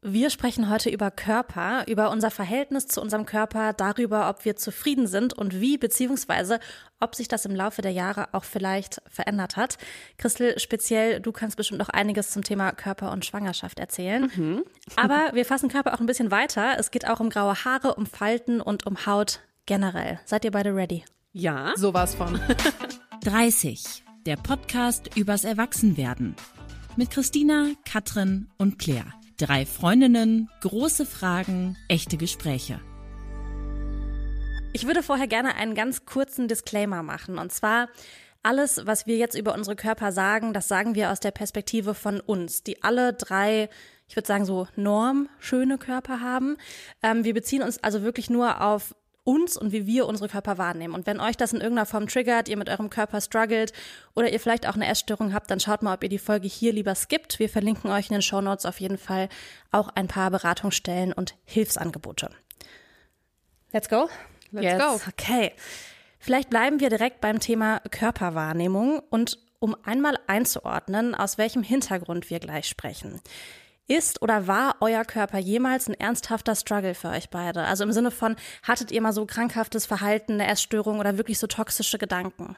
Wir sprechen heute über Körper, über unser Verhältnis zu unserem Körper, darüber, ob wir zufrieden sind und wie, beziehungsweise ob sich das im Laufe der Jahre auch vielleicht verändert hat. Christel, speziell, du kannst bestimmt noch einiges zum Thema Körper und Schwangerschaft erzählen. Mhm. Aber wir fassen Körper auch ein bisschen weiter. Es geht auch um graue Haare, um Falten und um Haut generell. Seid ihr beide ready? Ja. Sowas von. 30. Der Podcast übers Erwachsenwerden. Mit Christina, Katrin und Claire. Drei Freundinnen, große Fragen, echte Gespräche. Ich würde vorher gerne einen ganz kurzen Disclaimer machen. Und zwar, alles, was wir jetzt über unsere Körper sagen, das sagen wir aus der Perspektive von uns, die alle drei, ich würde sagen so norm schöne Körper haben. Ähm, wir beziehen uns also wirklich nur auf uns und wie wir unsere Körper wahrnehmen. Und wenn euch das in irgendeiner Form triggert, ihr mit eurem Körper struggelt oder ihr vielleicht auch eine Essstörung habt, dann schaut mal, ob ihr die Folge hier lieber skippt. Wir verlinken euch in den Show Notes auf jeden Fall auch ein paar Beratungsstellen und Hilfsangebote. Let's go? Let's yes. go. Okay. Vielleicht bleiben wir direkt beim Thema Körperwahrnehmung und um einmal einzuordnen, aus welchem Hintergrund wir gleich sprechen. Ist oder war euer Körper jemals ein ernsthafter Struggle für euch beide? Also im Sinne von, hattet ihr mal so krankhaftes Verhalten, eine Essstörung oder wirklich so toxische Gedanken?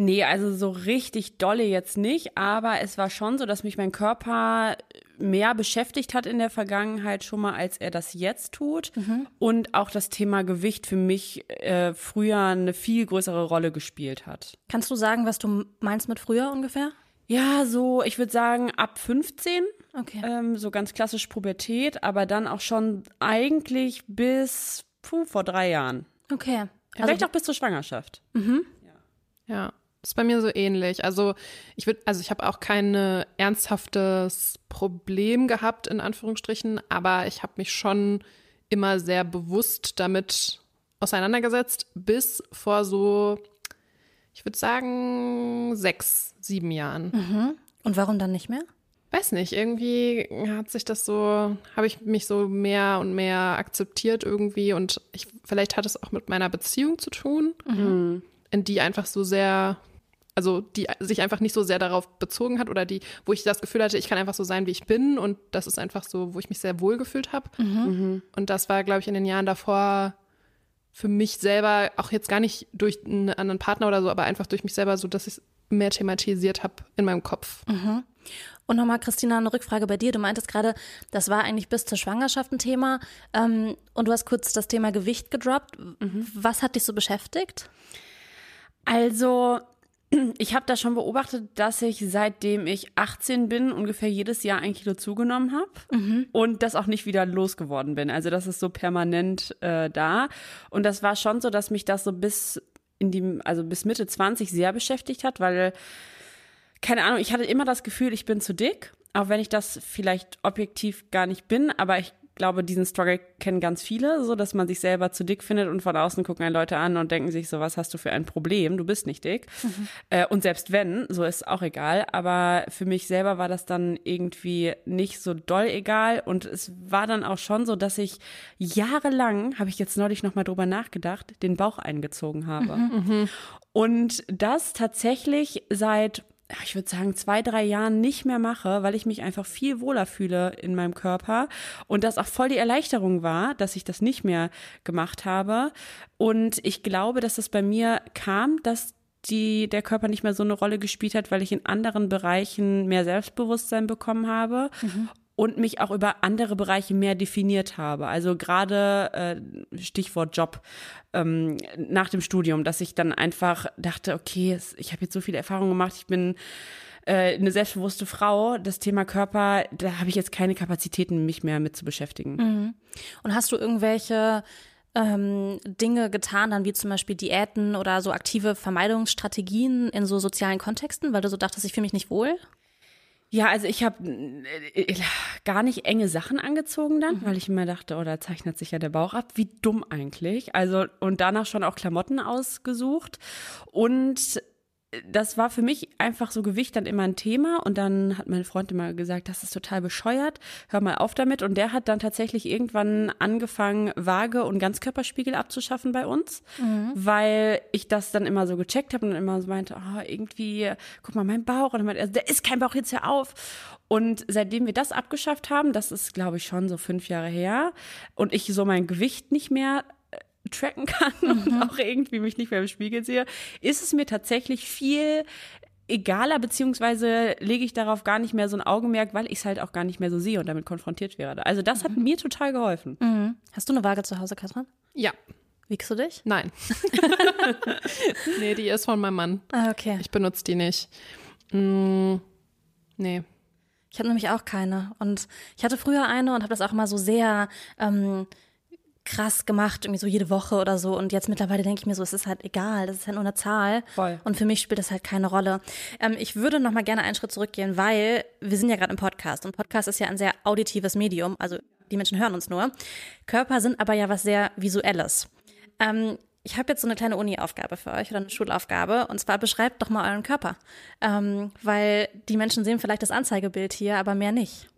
Nee, also so richtig dolle jetzt nicht, aber es war schon so, dass mich mein Körper mehr beschäftigt hat in der Vergangenheit schon mal, als er das jetzt tut. Mhm. Und auch das Thema Gewicht für mich äh, früher eine viel größere Rolle gespielt hat. Kannst du sagen, was du meinst mit früher ungefähr? Ja, so, ich würde sagen, ab 15. Okay. Ähm, so ganz klassisch Pubertät, aber dann auch schon eigentlich bis puh, vor drei Jahren. Okay. Vielleicht also, auch bis zur Schwangerschaft. Mhm. Ja. ja. Ist bei mir so ähnlich. Also ich würde, also ich habe auch kein ernsthaftes Problem gehabt, in Anführungsstrichen, aber ich habe mich schon immer sehr bewusst damit auseinandergesetzt, bis vor so, ich würde sagen, sechs, sieben Jahren. Mhm. Und warum dann nicht mehr? Weiß nicht, irgendwie hat sich das so, habe ich mich so mehr und mehr akzeptiert irgendwie und ich, vielleicht hat es auch mit meiner Beziehung zu tun, mhm. in die einfach so sehr, also die sich einfach nicht so sehr darauf bezogen hat oder die, wo ich das Gefühl hatte, ich kann einfach so sein, wie ich bin und das ist einfach so, wo ich mich sehr wohl gefühlt habe. Mhm. Und das war, glaube ich, in den Jahren davor für mich selber, auch jetzt gar nicht durch einen anderen Partner oder so, aber einfach durch mich selber so, dass ich es mehr thematisiert habe in meinem Kopf. Mhm. Und nochmal, Christina, eine Rückfrage bei dir. Du meintest gerade, das war eigentlich bis zur Schwangerschaft ein Thema. Ähm, und du hast kurz das Thema Gewicht gedroppt. Mhm. Was hat dich so beschäftigt? Also, ich habe da schon beobachtet, dass ich seitdem ich 18 bin ungefähr jedes Jahr ein Kilo zugenommen habe mhm. und das auch nicht wieder losgeworden bin. Also das ist so permanent äh, da. Und das war schon so, dass mich das so bis in die, also bis Mitte 20 sehr beschäftigt hat, weil keine Ahnung, ich hatte immer das Gefühl, ich bin zu dick, auch wenn ich das vielleicht objektiv gar nicht bin, aber ich glaube, diesen Struggle kennen ganz viele, so dass man sich selber zu dick findet und von außen gucken einen Leute an und denken sich so, was hast du für ein Problem? Du bist nicht dick. Mhm. Äh, und selbst wenn, so ist auch egal. Aber für mich selber war das dann irgendwie nicht so doll egal und es war dann auch schon so, dass ich jahrelang, habe ich jetzt neulich noch mal drüber nachgedacht, den Bauch eingezogen habe. Mhm. Mhm. Und das tatsächlich seit ich würde sagen, zwei, drei Jahren nicht mehr mache, weil ich mich einfach viel wohler fühle in meinem Körper und das auch voll die Erleichterung war, dass ich das nicht mehr gemacht habe. Und ich glaube, dass das bei mir kam, dass die der Körper nicht mehr so eine Rolle gespielt hat, weil ich in anderen Bereichen mehr Selbstbewusstsein bekommen habe mhm und mich auch über andere Bereiche mehr definiert habe. Also gerade äh, Stichwort Job ähm, nach dem Studium, dass ich dann einfach dachte, okay, ich habe jetzt so viele Erfahrungen gemacht, ich bin äh, eine selbstbewusste Frau. Das Thema Körper, da habe ich jetzt keine Kapazitäten, mich mehr mit zu beschäftigen. Mhm. Und hast du irgendwelche ähm, Dinge getan, dann wie zum Beispiel Diäten oder so aktive Vermeidungsstrategien in so sozialen Kontexten, weil du so dachtest, ich fühle mich nicht wohl? Ja, also ich habe äh, gar nicht enge Sachen angezogen dann, mhm. weil ich mir dachte, oh, da zeichnet sich ja der Bauch ab. Wie dumm eigentlich. Also und danach schon auch Klamotten ausgesucht und das war für mich einfach so Gewicht dann immer ein Thema und dann hat mein Freund immer gesagt, das ist total bescheuert, hör mal auf damit und der hat dann tatsächlich irgendwann angefangen, Waage und Ganzkörperspiegel abzuschaffen bei uns, mhm. weil ich das dann immer so gecheckt habe und immer so meinte, oh, irgendwie, guck mal, mein Bauch und dann meinte er, der ist kein Bauch, jetzt hör auf. Und seitdem wir das abgeschafft haben, das ist glaube ich schon so fünf Jahre her und ich so mein Gewicht nicht mehr tracken kann mhm. und auch irgendwie mich nicht mehr im Spiegel sehe, ist es mir tatsächlich viel egaler, beziehungsweise lege ich darauf gar nicht mehr so ein Augenmerk, weil ich es halt auch gar nicht mehr so sehe und damit konfrontiert werde. Also das hat mhm. mir total geholfen. Mhm. Hast du eine Waage zu Hause, Katrin? Ja. Wiegst du dich? Nein. nee, die ist von meinem Mann. Ah, okay. Ich benutze die nicht. Mm, nee. Ich habe nämlich auch keine. Und ich hatte früher eine und habe das auch mal so sehr ähm, krass gemacht, irgendwie so jede Woche oder so. Und jetzt mittlerweile denke ich mir so, es ist halt egal, das ist halt nur eine Zahl. Voll. Und für mich spielt das halt keine Rolle. Ähm, ich würde noch mal gerne einen Schritt zurückgehen, weil wir sind ja gerade im Podcast und Podcast ist ja ein sehr auditives Medium, also die Menschen hören uns nur. Körper sind aber ja was sehr Visuelles. Ähm, ich habe jetzt so eine kleine Uni-Aufgabe für euch oder eine Schulaufgabe und zwar beschreibt doch mal euren Körper, ähm, weil die Menschen sehen vielleicht das Anzeigebild hier, aber mehr nicht.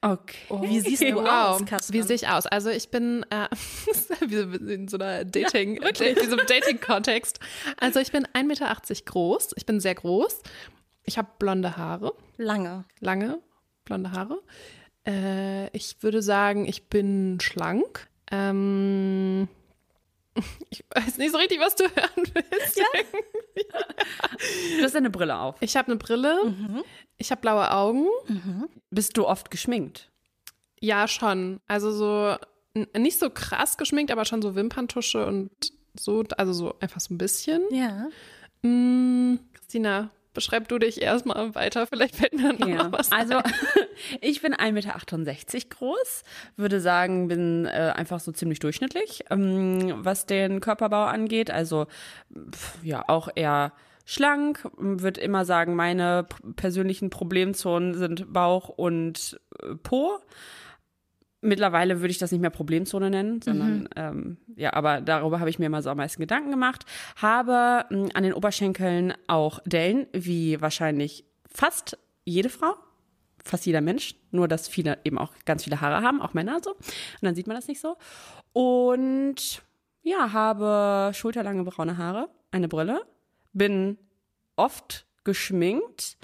Okay. Oh. Wie siehst du wow. aus, Katrin? Wie sehe ich aus? Also ich bin äh, in so einer Dating, ja, in diesem Dating-Kontext. Also ich bin 1,80 Meter groß. Ich bin sehr groß. Ich habe blonde Haare. Lange. Lange blonde Haare. Äh, ich würde sagen, ich bin schlank. Ähm, ich weiß nicht so richtig, was du hören willst. Ja. Du hast eine Brille auf. Ich habe eine Brille. Mhm. Ich habe blaue Augen. Mhm. Bist du oft geschminkt? Ja, schon. Also so nicht so krass geschminkt, aber schon so Wimperntusche und so, also so einfach so ein bisschen. Ja. Mm, Christina, beschreib du dich erstmal weiter, vielleicht fällt mir dann ja. noch was ein. Also, ich bin 1,68 Meter groß, würde sagen, bin äh, einfach so ziemlich durchschnittlich, ähm, was den Körperbau angeht. Also, pf, ja, auch eher schlank, würde immer sagen, meine persönlichen Problemzonen sind Bauch und äh, Po. Mittlerweile würde ich das nicht mehr Problemzone nennen, sondern mhm. ähm, ja, aber darüber habe ich mir immer so am meisten Gedanken gemacht. Habe mh, hm, an den Oberschenkeln auch Dellen, wie wahrscheinlich fast jede Frau, fast jeder Mensch, nur dass viele eben auch ganz viele Haare haben, auch Männer so. Und dann sieht man das nicht so. Und ja, habe schulterlange braune Haare, eine Brille, bin oft geschminkt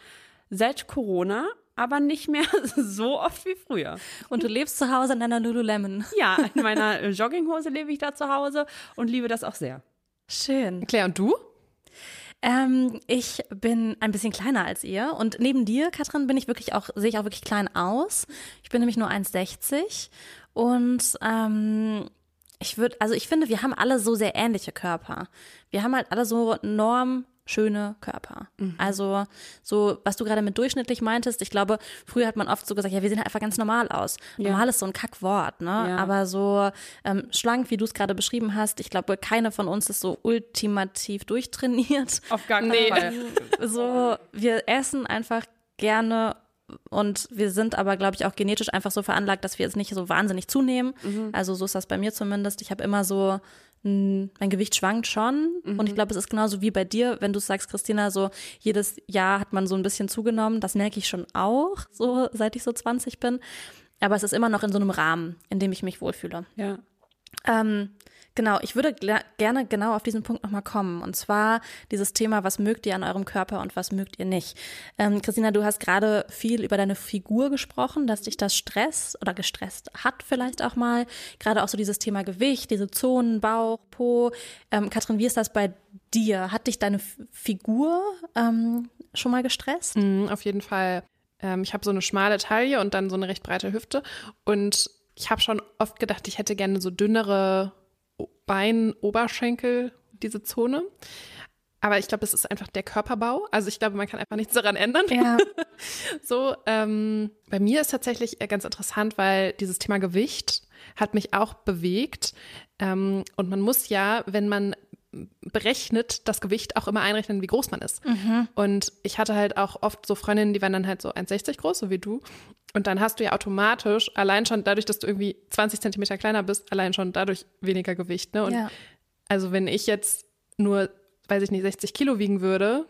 seit Corona, aber nicht mehr so oft wie früher. Und du lebst zu Hause in deiner Lululemon. Ja, in meiner Jogginghose lebe ich da zu Hause und liebe das auch sehr. Schön. Claire, und du? Ähm, ich bin ein bisschen kleiner als ihr und neben dir, Katrin, bin ich wirklich auch, sehe ich auch wirklich klein aus. Ich bin nämlich nur 1,60 und ähm, ich würde, also ich finde, wir haben alle so sehr ähnliche Körper. Wir haben halt alle so norm schöne Körper. Mhm. Also so, was du gerade mit durchschnittlich meintest, ich glaube, früher hat man oft so gesagt, ja, wir sehen halt einfach ganz normal aus. Ja. Normal ist so ein Kackwort, ne? Ja. Aber so ähm, schlank, wie du es gerade beschrieben hast, ich glaube, keine von uns ist so ultimativ durchtrainiert. Auf gar keinen nee. Fall. So, wir essen einfach gerne und wir sind aber, glaube ich, auch genetisch einfach so veranlagt, dass wir jetzt nicht so wahnsinnig zunehmen. Mhm. Also so ist das bei mir zumindest. Ich habe immer so, mh, mein Gewicht schwankt schon. Mhm. Und ich glaube, es ist genauso wie bei dir, wenn du sagst, Christina, so jedes Jahr hat man so ein bisschen zugenommen. Das merke ich schon auch, so seit ich so 20 bin. Aber es ist immer noch in so einem Rahmen, in dem ich mich wohlfühle. Ja. Ähm, Genau, ich würde gerne genau auf diesen Punkt nochmal kommen. Und zwar dieses Thema, was mögt ihr an eurem Körper und was mögt ihr nicht. Ähm, Christina, du hast gerade viel über deine Figur gesprochen, dass dich das stresst oder gestresst hat vielleicht auch mal. Gerade auch so dieses Thema Gewicht, diese Zonen, Bauch, Po. Ähm, Katrin, wie ist das bei dir? Hat dich deine Figur ähm, schon mal gestresst? Mm, auf jeden Fall. Ähm, ich habe so eine schmale Taille und dann so eine recht breite Hüfte. Und ich habe schon oft gedacht, ich hätte gerne so dünnere Bein, Oberschenkel, diese Zone. Aber ich glaube, es ist einfach der Körperbau. Also ich glaube, man kann einfach nichts daran ändern. Ja. so, ähm, bei mir ist tatsächlich ganz interessant, weil dieses Thema Gewicht hat mich auch bewegt. Ähm, und man muss ja, wenn man berechnet das Gewicht auch immer einrechnen, wie groß man ist. Mhm. Und ich hatte halt auch oft so Freundinnen, die waren dann halt so 1,60 groß, so wie du. Und dann hast du ja automatisch, allein schon dadurch, dass du irgendwie 20 Zentimeter kleiner bist, allein schon dadurch weniger Gewicht. Ne? Und ja. also wenn ich jetzt nur, weiß ich nicht, 60 Kilo wiegen würde,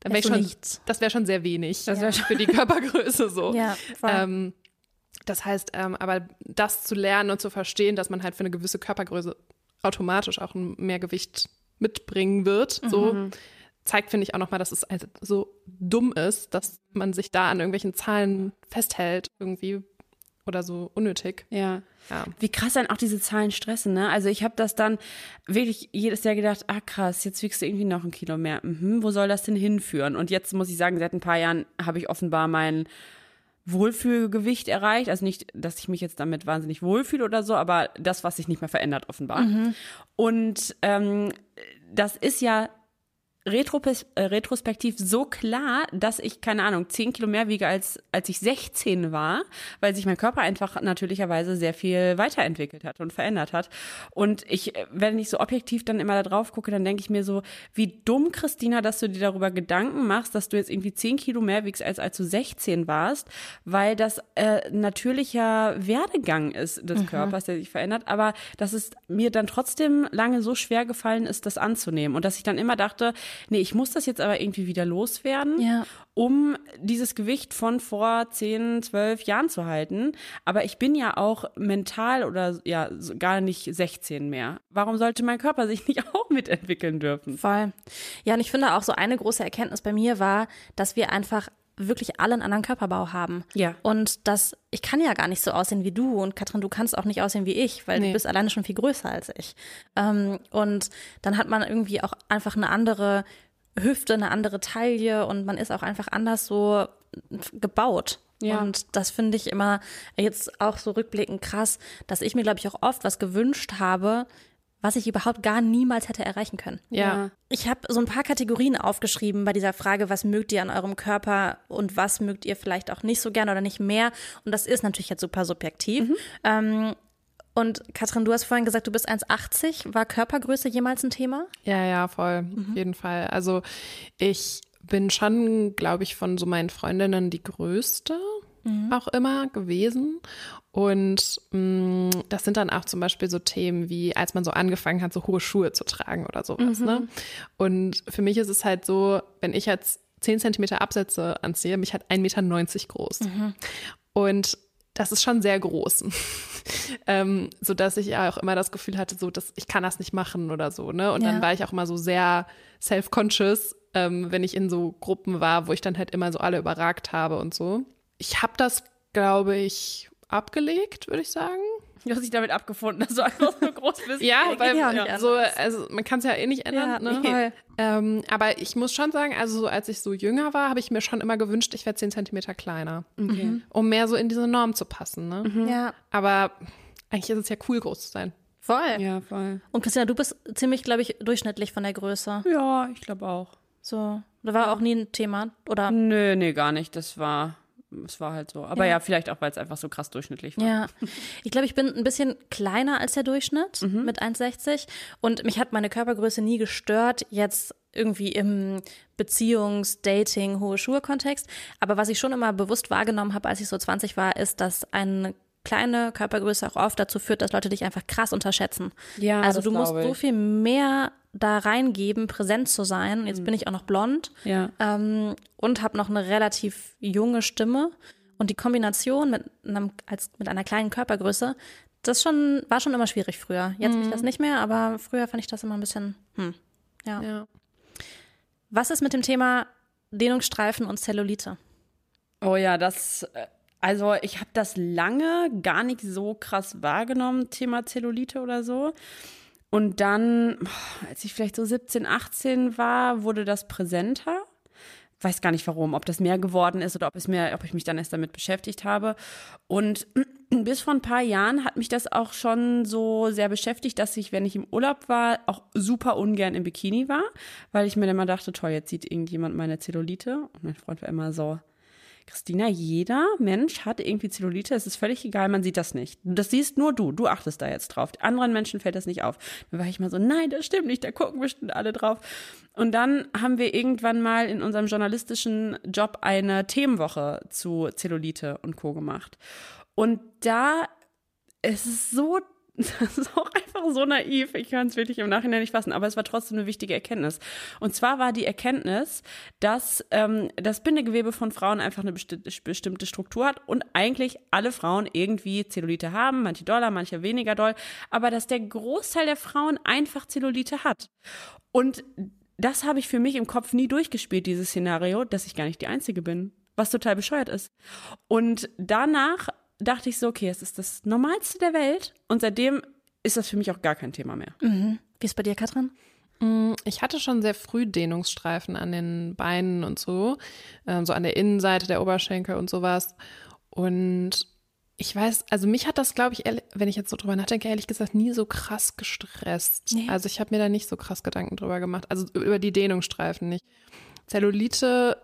Dann wär Ist ich schon, nichts. das wäre schon sehr wenig Das wär für die Körpergröße so. Ja. Ähm, das heißt, ähm, aber das zu lernen und zu verstehen, dass man halt für eine gewisse Körpergröße automatisch auch ein mehr Gewicht mitbringen wird, so zeigt, finde ich, auch nochmal, dass es also so dumm ist, dass man sich da an irgendwelchen Zahlen festhält irgendwie oder so unnötig. Ja. Ja. Wie krass dann auch diese Zahlen stressen, ne? Also ich habe das dann wirklich jedes Jahr gedacht, ah krass, jetzt wiegst du irgendwie noch ein Kilo mehr. Mhm, wo soll das denn hinführen? Und jetzt muss ich sagen, seit ein paar Jahren habe ich offenbar mein Wohlfühlgewicht erreicht. Also nicht, dass ich mich jetzt damit wahnsinnig wohlfühle oder so, aber das, was sich nicht mehr verändert, offenbar. Und ähm, das ist ja retropes- äh, retrospektiv so klar, dass ich, keine Ahnung, 10 Kilo mehr wiege, als, als ich 16 war, weil sich mein Körper einfach natürlicherweise sehr viel weiterentwickelt hat und verändert hat. Und ich, äh, wenn ich so objektiv dann immer da drauf gucke, dann denke ich mir so, wie dumm, Christina, dass du dir darüber Gedanken machst, dass du jetzt irgendwie 10 Kilo mehr wiegst, als als du 16 warst, weil das äh, natürlicher Werdegang ist des Körpers, der sich verändert, aber dass es mir dann trotzdem lange so schwer gefallen ist, das anzunehmen. Und dass ich dann immer dachte, nee, ich muss das jetzt aber irgendwie wieder loswerden, Ja. um dieses Gewicht von vor 10, 12 Jahren zu halten. Aber ich bin ja auch mental oder ja gar nicht 16 mehr. Warum sollte mein Körper sich nicht auch mitentwickeln dürfen? Voll. Ja, und ich finde auch so eine große Erkenntnis bei mir war, dass wir einfach wirklich alle einen anderen Körperbau haben. Ja. Und dass ich kann ja gar nicht so aussehen wie du und Katrin, du kannst auch nicht aussehen wie ich, weil Nee. du bist alleine schon viel größer als ich. Ähm, und dann hat man irgendwie auch einfach eine andere Hüfte, eine andere Taille und man ist auch einfach anders so gebaut. Ja. Und das finde ich immer jetzt auch so rückblickend krass, dass ich mir, glaube ich, auch oft was gewünscht habe, was ich überhaupt gar niemals hätte erreichen können. Ja. Ich habe so ein paar Kategorien aufgeschrieben bei dieser Frage, was mögt ihr an eurem Körper und was mögt ihr vielleicht auch nicht so gern oder nicht mehr. Und das ist natürlich jetzt super subjektiv. Ähm, und Katrin, du hast vorhin gesagt, du bist 1,80. War Körpergröße jemals ein Thema? Ja, ja, voll. Auf jeden Fall. Also ich bin schon, glaube ich, von so meinen Freundinnen die größte auch immer gewesen. Und mh, das sind dann auch zum Beispiel so Themen wie, als man so angefangen hat, so hohe Schuhe zu tragen oder sowas. Ne? Und für mich ist es halt so, wenn ich jetzt 10 Zentimeter Absätze anziehe, mich halt 1,90 Meter groß. Und das ist schon sehr groß. ähm, so dass ich ja auch immer das Gefühl hatte, so, dass ich kann das nicht machen oder so, ne? Und Ja. dann war ich auch immer so sehr self-conscious, ähm, wenn ich in so Gruppen war, wo ich dann halt immer so alle überragt habe und so. Ich habe das, glaube ich, abgelegt, würde ich sagen. Du hast dich damit abgefunden, dass du einfach so groß bist. Ja, weil ja so, also man kann es ja eh nicht ändern. Ja, ne? Ähm, aber ich muss schon sagen, also so als ich so jünger war, habe ich mir schon immer gewünscht, ich wäre 10 Zentimeter kleiner, Okay. um mehr so in diese Norm zu passen. Ne? Ja, Aber eigentlich ist es ja cool, groß zu sein. voll. Ja, voll. Und Christina, du bist ziemlich, glaube ich, durchschnittlich von der Größe. Ja, ich glaube auch. So, das war auch nie ein Thema, oder? Nö, nee, gar nicht. Das war, es war halt so. Aber ja, vielleicht auch, weil es einfach so krass durchschnittlich war. Ja, ich glaube, ich bin ein bisschen kleiner als der Durchschnitt mit 1,60 und mich hat meine Körpergröße nie gestört, jetzt irgendwie im Beziehungs-, Dating-, hohe Schuhe-Kontext. Aber was ich schon immer bewusst wahrgenommen habe, als ich so 20 war, ist, dass eine kleine Körpergröße auch oft dazu führt, dass Leute dich einfach krass unterschätzen. Ja, also du musst so viel mehr da reingeben, präsent zu sein. Jetzt bin ich auch noch blond Ja. ähm, und habe noch eine relativ junge Stimme. Und die Kombination mit, einem, als, mit einer kleinen Körpergröße, das schon, war schon immer schwierig früher. Jetzt bin ich das nicht mehr, aber früher fand ich das immer ein bisschen, hm, ja. Ja. Was ist mit dem Thema Dehnungsstreifen und Zellulite? Oh ja, das, äh, also ich habe das lange gar nicht so krass wahrgenommen, Thema Zellulite oder so. Und dann, als ich vielleicht so 17, 18 war, wurde das präsenter. Weiß gar nicht warum, ob das mehr geworden ist oder ob es mehr, ob ich mich dann erst damit beschäftigt habe. Und bis vor ein paar Jahren hat mich das auch schon so sehr beschäftigt, dass ich, wenn ich im Urlaub war, auch super ungern im Bikini war, weil ich mir dann immer dachte, toll, jetzt sieht irgendjemand meine Zellulite. Und mein Freund war immer so, Christina, jeder Mensch hat irgendwie Zellulite, es ist völlig egal, man sieht das nicht. Das siehst nur du, du achtest da jetzt drauf. Anderen Menschen fällt das nicht auf. Dann war ich mal so, nein, das stimmt nicht, da gucken bestimmt alle drauf. Und dann haben wir irgendwann mal in unserem journalistischen Job eine Themenwoche zu Zellulite und Co. gemacht. Und da es ist so das ist auch einfach so naiv. Ich kann es wirklich im Nachhinein nicht fassen. Aber es war trotzdem eine wichtige Erkenntnis. Und zwar war die Erkenntnis, dass ähm, das Bindegewebe von Frauen einfach eine besti bestimmte Struktur hat und eigentlich alle Frauen irgendwie Zellulite haben, manche doller, manche weniger doll, aber dass der Großteil der Frauen einfach Zellulite hat. Und das habe ich für mich im Kopf nie durchgespielt, dieses Szenario, dass ich gar nicht die Einzige bin, was total bescheuert ist. Und danach dachte ich so, okay, es ist das Normalste der Welt und seitdem ist das für mich auch gar kein Thema mehr. Mhm. Wie ist bei dir, Katrin? Mm, ich hatte schon sehr früh Dehnungsstreifen an den Beinen und so, ähm, so an der Innenseite der Oberschenkel und sowas. Und ich weiß, also mich hat das, glaube ich, wenn ich jetzt so drüber nachdenke, ehrlich gesagt nie so krass gestresst. Nee. Also ich habe mir da nicht so krass Gedanken drüber gemacht. Also über die Dehnungsstreifen nicht. Zellulite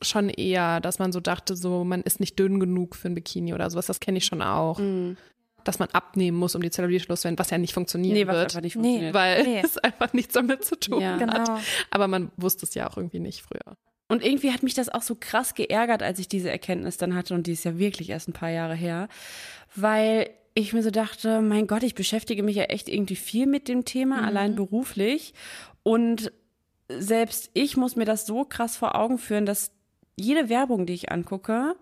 schon eher, dass man so dachte, so man ist nicht dünn genug für ein Bikini oder sowas. Das kenne ich schon auch. Mhm. Dass man abnehmen muss, um die Zellulite loszuwerden, was ja nicht funktionieren nee, was wird. Einfach nicht funktioniert. Nee, weil nee. es einfach nichts damit zu tun ja. hat. Genau. Aber man wusste es ja auch irgendwie nicht früher. Und irgendwie hat mich das auch so krass geärgert, als ich diese Erkenntnis dann hatte. Und die ist ja wirklich erst ein paar Jahre her. Weil ich mir so dachte, mein Gott, ich beschäftige mich ja echt irgendwie viel mit dem Thema, mhm. allein beruflich. Und selbst ich muss mir das so krass vor Augen führen, dass jede Werbung, die ich angucke,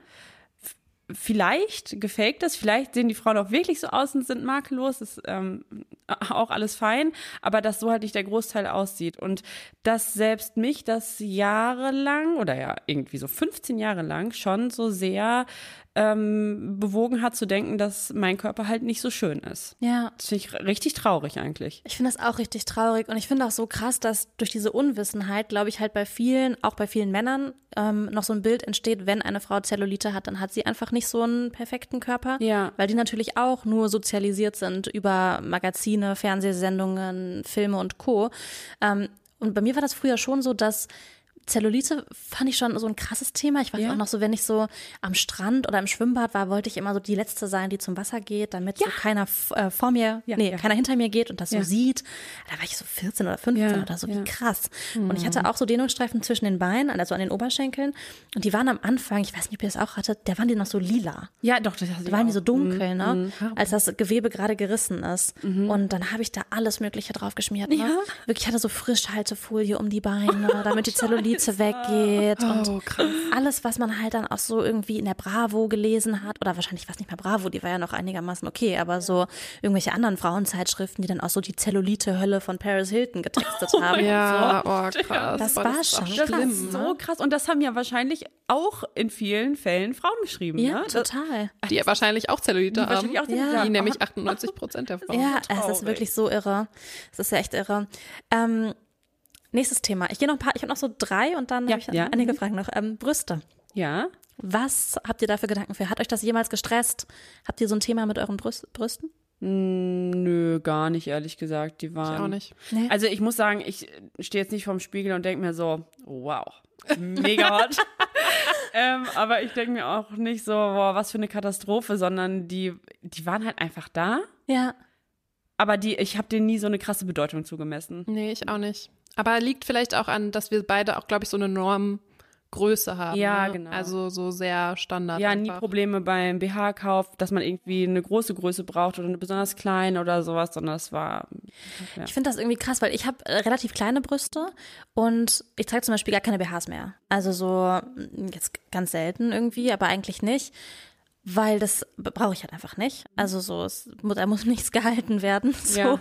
vielleicht gefaked ist, vielleicht sehen die Frauen auch wirklich so aus und sind makellos, ist ähm, auch alles fein, aber dass so halt nicht der Großteil aussieht. Und dass selbst mich das jahrelang oder ja irgendwie so 15 Jahre lang schon so sehr ähm, bewogen hat zu denken, dass mein Körper halt nicht so schön ist. Ja. Das finde ich richtig traurig eigentlich. Ich finde das auch richtig traurig und ich finde auch so krass, dass durch diese Unwissenheit, glaube ich, halt bei vielen, auch bei vielen Männern, ähm, noch so ein Bild entsteht, wenn eine Frau Zellulite hat, dann hat sie einfach nicht so einen perfekten Körper. Ja. Weil die natürlich auch nur sozialisiert sind über Magazine, Fernsehsendungen, Filme und Co. Ähm, und bei mir war das früher schon so, dass Zellulite fand ich schon so ein krasses Thema. Ich weiß ja. auch noch so, wenn ich so am Strand oder im Schwimmbad war, wollte ich immer so die Letzte sein, die zum Wasser geht, damit ja. so keiner äh, vor mir, ja, nee, keiner hinter mir geht und das so sieht. Da war ich so 14 oder 15 oder so, wie krass. Mhm. Und ich hatte auch so Dehnungsstreifen zwischen den Beinen, also an den Oberschenkeln. Und die waren am Anfang, ich weiß nicht, ob ihr das auch hattet, der waren die noch so lila. Ja, doch, das Da waren die so dunkel, mhm. ne? Mhm. Als das Gewebe gerade gerissen ist. Mhm. Und dann habe ich da alles Mögliche drauf geschmiert. Ne? Wirklich, ich hatte so Frischhaltefolie um die Beine, damit die Zellulite Miete weggeht oh, und krass. alles, was man halt dann auch so irgendwie in der Bravo gelesen hat, oder wahrscheinlich war es nicht mehr Bravo, die war ja noch einigermaßen okay, aber so irgendwelche anderen Frauenzeitschriften, die dann auch so die Zellulite-Hölle von Paris Hilton getextet oh haben. Ja, so. oh krass. Das war das schon das schlimm. Ist so ne? krass. Und das haben ja wahrscheinlich auch in vielen Fällen Frauen geschrieben. Ja, ne? total. Die ja wahrscheinlich auch Zellulite die haben. Auch ja. Die nämlich 98 Prozent der Frauen. Ja, es ist wirklich so irre. Es ist ja echt irre. Ähm, Nächstes Thema. Ich gehe noch ein paar, ich habe noch so drei und dann ja, habe ich ja. einige Fragen noch. Ähm, Brüste. Ja. Was habt ihr da für Gedanken für? Hat euch das jemals gestresst? Habt ihr so ein Thema mit euren Brüst Brüsten? Hm, nö, gar nicht, ehrlich gesagt. Die waren. Ich auch nicht. Nee. Also ich muss sagen, ich stehe jetzt nicht vorm Spiegel und denke mir so, wow, mega hot. ähm, aber ich denke mir auch nicht so, boah, was für eine Katastrophe, sondern die, die waren halt einfach da. Ja. Aber die, ich habe denen nie so eine krasse Bedeutung zugemessen. Nee, ich auch nicht. Aber liegt vielleicht auch an, dass wir beide auch, glaube ich, so eine Normgröße haben. Ja, ne? genau. Also so sehr Standard. Ja, einfach. nie Probleme beim BH-Kauf, dass man irgendwie eine große Größe braucht oder eine besonders kleine oder sowas, sondern es war. Ja. Ich finde das irgendwie krass, weil ich habe äh, relativ kleine Brüste und ich trage zum Beispiel gar keine BHs mehr. Also so mm, jetzt ganz selten irgendwie, aber eigentlich nicht weil das brauche ich halt einfach nicht. Also so, es, da muss nichts gehalten werden. So. Ja.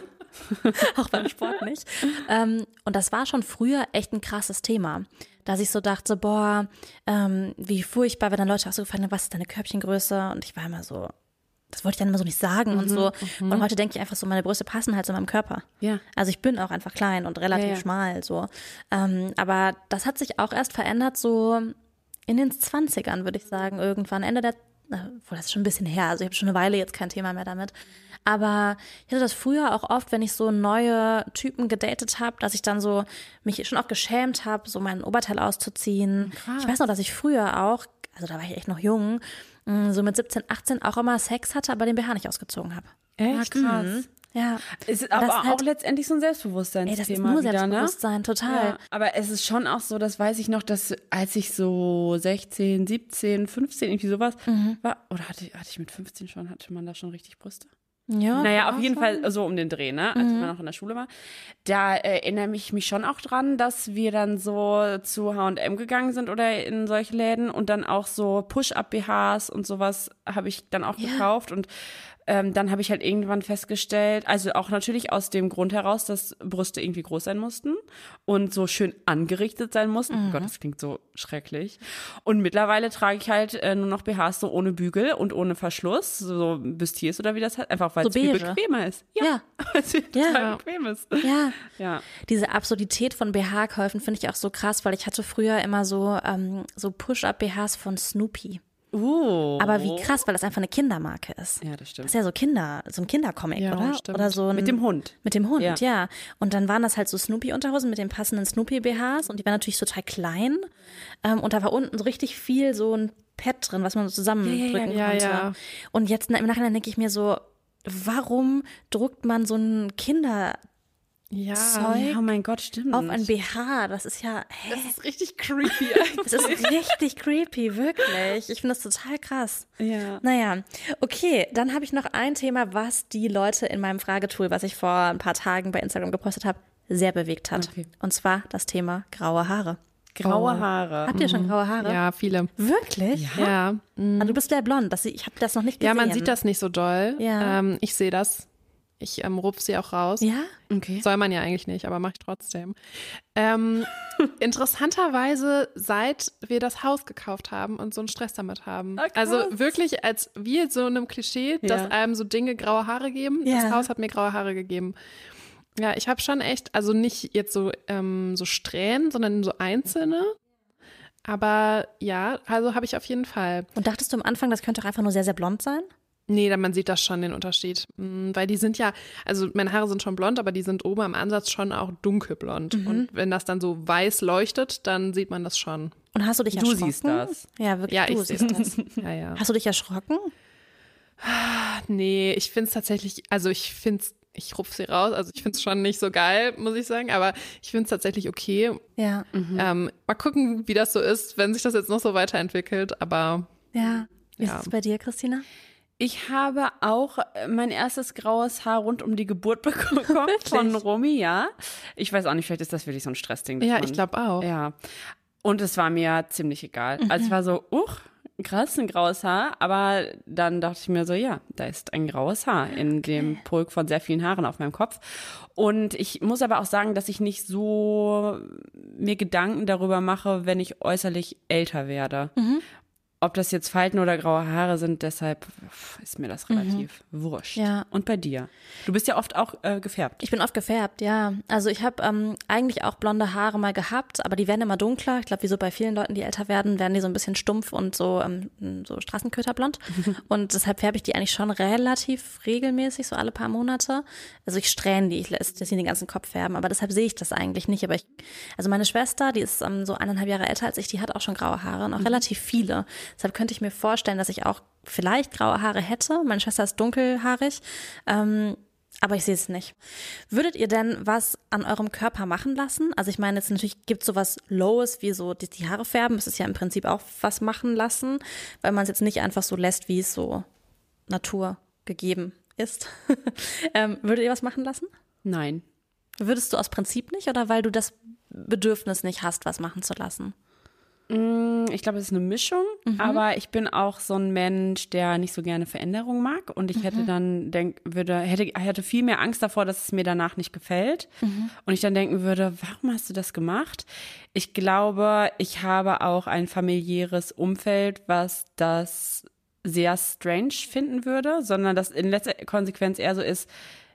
auch beim Sport nicht. Ähm, und das war schon früher echt ein krasses Thema, dass ich so dachte, boah, ähm, wie furchtbar, wenn dann Leute auch so gefragt haben, was ist deine Körbchengröße? Und ich war immer so, das wollte ich dann immer so nicht sagen mhm, und so. Mhm. Und heute denke ich einfach so, meine Brüste passen halt zu meinem Körper. Ja. Also ich bin auch einfach klein und relativ ja, ja. schmal, so. Ähm, aber das hat sich auch erst verändert, so in den 20ern, würde ich sagen, irgendwann, Ende der, obwohl das ist schon ein bisschen her, also ich habe schon eine Weile jetzt kein Thema mehr damit. Aber ich hatte das früher auch oft, wenn ich so neue Typen gedatet habe, dass ich dann so mich schon auch geschämt habe, so mein Oberteil auszuziehen. Krass. Ich weiß noch, dass ich früher auch, also da war ich echt noch jung, mm, so mit 17, 18 auch immer Sex hatte, aber den BH nicht ausgezogen habe. Echt? krass. Mhm. Ja. Es ist aber halt, auch letztendlich so ein Selbstbewusstseinsthema. Ey, das ist nur wieder, ne? Selbstbewusstsein, ne? total. Ja, aber es ist schon auch so, das weiß ich noch, dass als ich so 16, 17, 15, irgendwie sowas mhm. war, oder hatte, hatte ich mit 15 schon, hatte man da schon richtig Brüste? Ja. Naja, auf jeden Fall so um den Dreh, ne? Als man noch in der Schule war. Da äh, erinnere ich mich schon auch dran, dass wir dann so zu H&M gegangen sind oder in solche Läden und dann auch so Push-Up-BHs und sowas habe ich dann auch gekauft und ähm, dann habe ich halt irgendwann festgestellt, also auch natürlich aus dem Grund heraus, dass Brüste irgendwie groß sein mussten und so schön angerichtet sein mussten. Oh Gott, das klingt so schrecklich. Und mittlerweile trage ich halt äh, nur noch BHs so ohne Bügel und ohne Verschluss, so Bustiers oder wie das heißt, einfach weil So es viel bequemer ist. Ja. weil es Ja. bequem ist. Ja. Ja. Diese Absurdität von BH-Käufen finde ich auch so krass, weil ich hatte früher immer so, ähm, so Push-Up-BHs von Snoopy. Uh. Aber wie krass, weil das einfach eine Kindermarke ist. Ja, das Das stimmt. ist ja so Kinder, so ein Kindercomic, Ja, oder? stimmt. Oder so ein, Mit dem Hund. Mit dem Hund, Ja. ja. Und dann waren das halt so Snoopy-Unterhosen mit den passenden Snoopy-BHs und die waren natürlich total klein. Ähm, und da war unten so richtig viel so ein Pad drin, was man so zusammendrücken ja, konnte. ja. Und jetzt im Nachhinein denke ich mir so, warum druckt man so ein Kinderzeug Ja. Ja, oh mein Gott, stimmt. auf ein BH? Das ist ja, hä? Das ist richtig creepy. Das ist richtig creepy, wirklich. Ich finde das total krass. Ja. Naja, okay, dann habe ich noch ein Thema, was die Leute in meinem Fragetool, was ich vor ein paar Tagen bei Instagram gepostet habe, sehr bewegt hat. Okay. Und zwar das Thema graue Haare. Graue Haare. Habt ihr schon graue Haare? ja, viele. Wirklich? Ja. Ah, du bist sehr blond. Das, ich habe das noch nicht Ja, gesehen. man sieht das nicht so doll. Ja. Ähm, ich sehe das. Ich ähm, rupf sie auch raus. Ja? Okay. Soll man ja eigentlich nicht, aber mache ich trotzdem. Ähm, interessanterweise, seit wir das Haus gekauft haben und so einen Stress damit haben. Krass. also wirklich, als wie so einem Klischee, dass Ja. einem so Dinge graue Haare geben. Ja. Das Haus hat mir graue Haare gegeben. Ja, ich habe schon echt, also nicht jetzt so, ähm, so Strähnen, sondern so einzelne. Aber ja, also habe ich auf jeden Fall. Und dachtest du am Anfang, das könnte auch einfach nur sehr, sehr blond sein? Nee, dann man sieht das schon den Unterschied. Mm, Weil die sind ja, also meine Haare sind schon blond, aber die sind oben am Ansatz schon auch dunkelblond. Mhm. Und wenn das dann so weiß leuchtet, dann sieht man das schon. Und hast du dich Du erschrocken? siehst das. Ja, wirklich, Ja, du ich sehe siehst das. das. Ja, ja. Hast du dich erschrocken? Nee, ich finde es tatsächlich, also ich finde es, ich rupf sie raus, also ich finde es schon nicht so geil, muss ich sagen, aber ich finde es tatsächlich okay. Ja. Ähm, mal gucken, wie das so ist, wenn sich das jetzt noch so weiterentwickelt, aber Ja. Wie Ja. ist es bei dir, Christina? Ich habe auch äh, mein erstes graues Haar rund um die Geburt bekommen von Romy, ja. Ich weiß auch nicht, vielleicht ist das wirklich so ein Stressding. ja, man- ich glaube auch. Ja. Und es war mir ziemlich egal. Also es war so, uch, krass, ein graues Haar. Aber dann dachte ich mir so, ja, da ist ein graues Haar in dem Pulk von sehr vielen Haaren auf meinem Kopf. Und ich muss aber auch sagen, dass ich nicht so mir Gedanken darüber mache, wenn ich äußerlich älter werde. Ob das jetzt Falten oder graue Haare sind, deshalb ist mir das relativ wurscht. Ja. Und bei dir? Du bist ja oft auch äh, gefärbt. Ich bin oft gefärbt, ja. Also ich habe ähm, eigentlich auch blonde Haare mal gehabt, aber die werden immer dunkler. Ich glaube, wie so bei vielen Leuten, die älter werden, werden die so ein bisschen stumpf und so, ähm, so Straßenköterblond. und deshalb färbe ich die eigentlich schon relativ regelmäßig, so alle paar Monate. Also ich strähne die, ich lasse in den ganzen Kopf färben, aber deshalb sehe ich das eigentlich nicht. Aber ich, also meine Schwester, die ist ähm, so eineinhalb Jahre älter als ich, die hat auch schon graue Haare und auch relativ viele. Deshalb könnte ich mir vorstellen, dass ich auch vielleicht graue Haare hätte. Meine Schwester ist dunkelhaarig. Ähm, aber ich sehe es nicht. Würdet ihr denn was an eurem Körper machen lassen? Also ich meine, jetzt natürlich gibt es sowas Lowes wie so die, die Haare färben. Es ist ja im Prinzip auch was machen lassen, weil man es jetzt nicht einfach so lässt, wie es so Natur gegeben ist. ähm, würdet ihr was machen lassen? Nein. Würdest du aus Prinzip nicht oder weil du das Bedürfnis nicht hast, was machen zu lassen? Mm, Ich glaube, es ist eine Mischung, aber ich bin auch so ein Mensch, der nicht so gerne Veränderung mag. Und ich hätte dann denk, würde hätte hätte viel mehr Angst davor, dass es mir danach nicht gefällt. Und ich dann denken würde, warum hast du das gemacht? Ich glaube, ich habe auch ein familiäres Umfeld, was das sehr strange finden würde, sondern das in letzter Konsequenz eher so ist,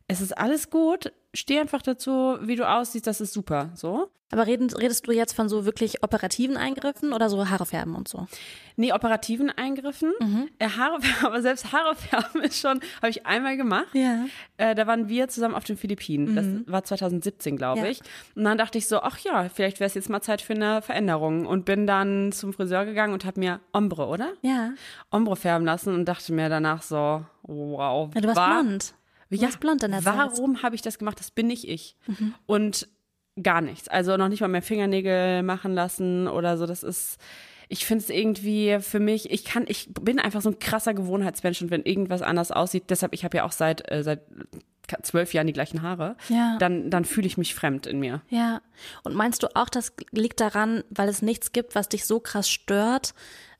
es ist alles gut, steh einfach dazu, wie du aussiehst, das ist super, so. Aber reden, redest du jetzt von so wirklich operativen Eingriffen oder so Haare färben und so? Nee, operativen Eingriffen. Äh, Haare färben, aber selbst Haare färben ist schon, habe ich einmal gemacht. Ja. Äh, da waren wir zusammen auf den Philippinen. Das war 2017, glaube Ja. ich. Und dann dachte ich so, ach ja, vielleicht wäre es jetzt mal Zeit für eine Veränderung. Und bin dann zum Friseur gegangen und habe mir Ombre, oder? Ja. Ombre färben lassen und dachte mir danach so, wow. ja du warst war- blond. Ja, blond in der warum habe ich das gemacht? Das bin nicht ich. Und gar nichts. Also noch nicht mal mehr Fingernägel machen lassen oder so. Das ist. ich finde es irgendwie für mich, ich kann, ich bin einfach so ein krasser Gewohnheitsmensch und wenn irgendwas anders aussieht, deshalb, ich habe ja auch seit, äh, seit zwölf Jahren die gleichen Haare, Ja. dann, dann fühle ich mich fremd in mir. Ja. Und meinst du auch, das liegt daran, weil es nichts gibt, was dich so krass stört,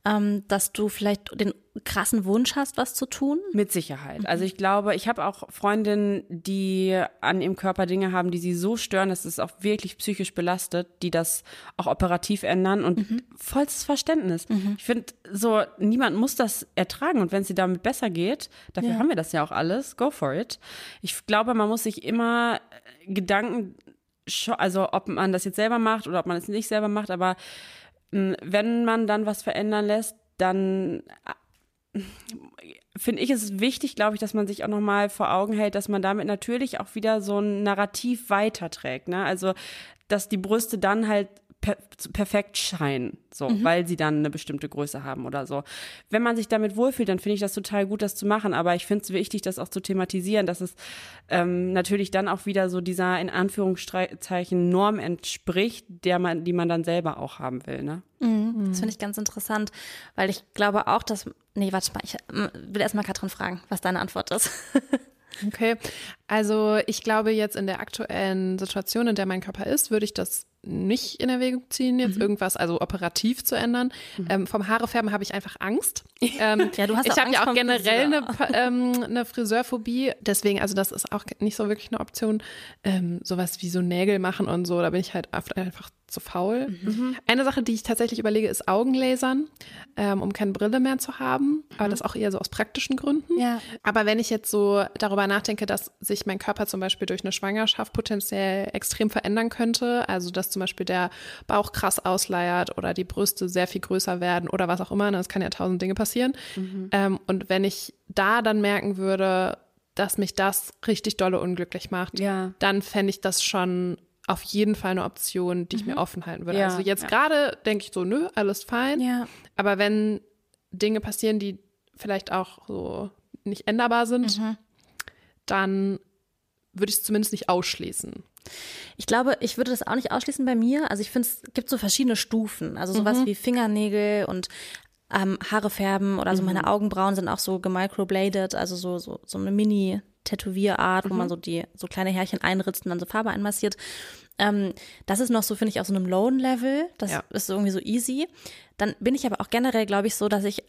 ähm, dass du vielleicht den krassen Wunsch hast, was zu tun? Mit Sicherheit. Also ich glaube, ich habe auch Freundinnen, die an ihrem Körper Dinge haben, die sie so stören, dass es auch wirklich psychisch belastet, die das auch operativ ändern und vollstes Verständnis. Ich finde, so niemand muss das ertragen und wenn es dir damit besser geht, dafür Ja. haben wir das ja auch alles, go for it. Ich glaube, man muss sich immer äh, Gedanken, also ob man das jetzt selber macht oder ob man es nicht selber macht, aber wenn man dann was verändern lässt, dann finde ich es wichtig, glaube ich, dass man sich auch nochmal vor Augen hält, dass man damit natürlich auch wieder so ein Narrativ weiterträgt. Ne? Also, dass die Brüste dann halt per perfekt scheinen, so, weil sie dann eine bestimmte Größe haben oder so. Wenn man sich damit wohlfühlt, dann finde ich das total gut, das zu machen. Aber ich finde es wichtig, das auch zu thematisieren, dass es ähm, natürlich dann auch wieder so dieser in Anführungszeichen Norm entspricht, der man, die man dann selber auch haben will. Ne? Das finde ich ganz interessant, weil ich glaube auch, dass. Nee, warte mal, ich ähm, will erstmal Katrin fragen, was deine Antwort ist. Okay, also ich glaube jetzt in der aktuellen Situation, in der mein Körper ist, würde ich das nicht in Erwägung ziehen, jetzt irgendwas also operativ zu ändern. Ähm, vom Haarefärben habe ich einfach Angst. Ähm, Ja, du hast ich habe ja auch generell eine, ähm, eine Friseurphobie. Deswegen, also das ist auch nicht so wirklich eine Option. Ähm, sowas wie so Nägel machen und so, da bin ich halt oft einfach zu faul. Eine Sache, die ich tatsächlich überlege, ist Augenlasern, ähm, um keine Brille mehr zu haben. Aber das auch eher so aus praktischen Gründen. Ja. Aber wenn ich jetzt so darüber nachdenke, dass sich mein Körper zum Beispiel durch eine Schwangerschaft potenziell extrem verändern könnte, also dass zum Beispiel der Bauch krass ausleiert oder die Brüste sehr viel größer werden oder was auch immer, ne, es kann ja tausend Dinge passieren. Ähm, und wenn ich da dann merken würde, dass mich das richtig dolle unglücklich macht, Ja. dann fände ich das schon auf jeden Fall eine Option, die ich mir offen halten würde. Ja, also jetzt ja. gerade denke ich so, nö, alles fein. Ja. Aber wenn Dinge passieren, die vielleicht auch so nicht änderbar sind, dann würde ich es zumindest nicht ausschließen. Ich glaube, ich würde das auch nicht ausschließen bei mir. Also ich finde, es gibt so verschiedene Stufen. Also sowas wie Fingernägel und ähm, Haare färben oder so meine Augenbrauen sind auch so gemicrobladed, also so, so, so eine Mini-Tätowierart, wo man so die so kleine Härchen einritzt und dann so Farbe einmassiert. Ähm, das ist noch so, finde ich, auf so einem lowen Level. Das Ja. ist irgendwie so easy. Dann bin ich aber auch generell, glaube ich, so, dass ich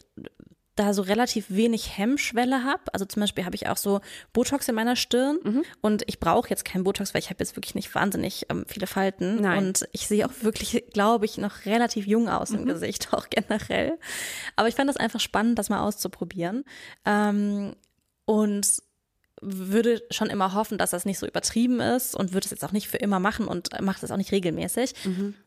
da so relativ wenig Hemmschwelle habe. Also zum Beispiel habe ich auch so Botox in meiner Stirn und ich brauche jetzt kein Botox, weil ich habe jetzt wirklich nicht wahnsinnig ähm, viele Falten Nein. und ich sehe auch wirklich, glaube ich, noch relativ jung aus im Gesicht, auch generell. Aber ich fand das einfach spannend, das mal auszuprobieren. Ähm, und würde schon immer hoffen, dass das nicht so übertrieben ist und würde es jetzt auch nicht für immer machen und macht es auch nicht regelmäßig.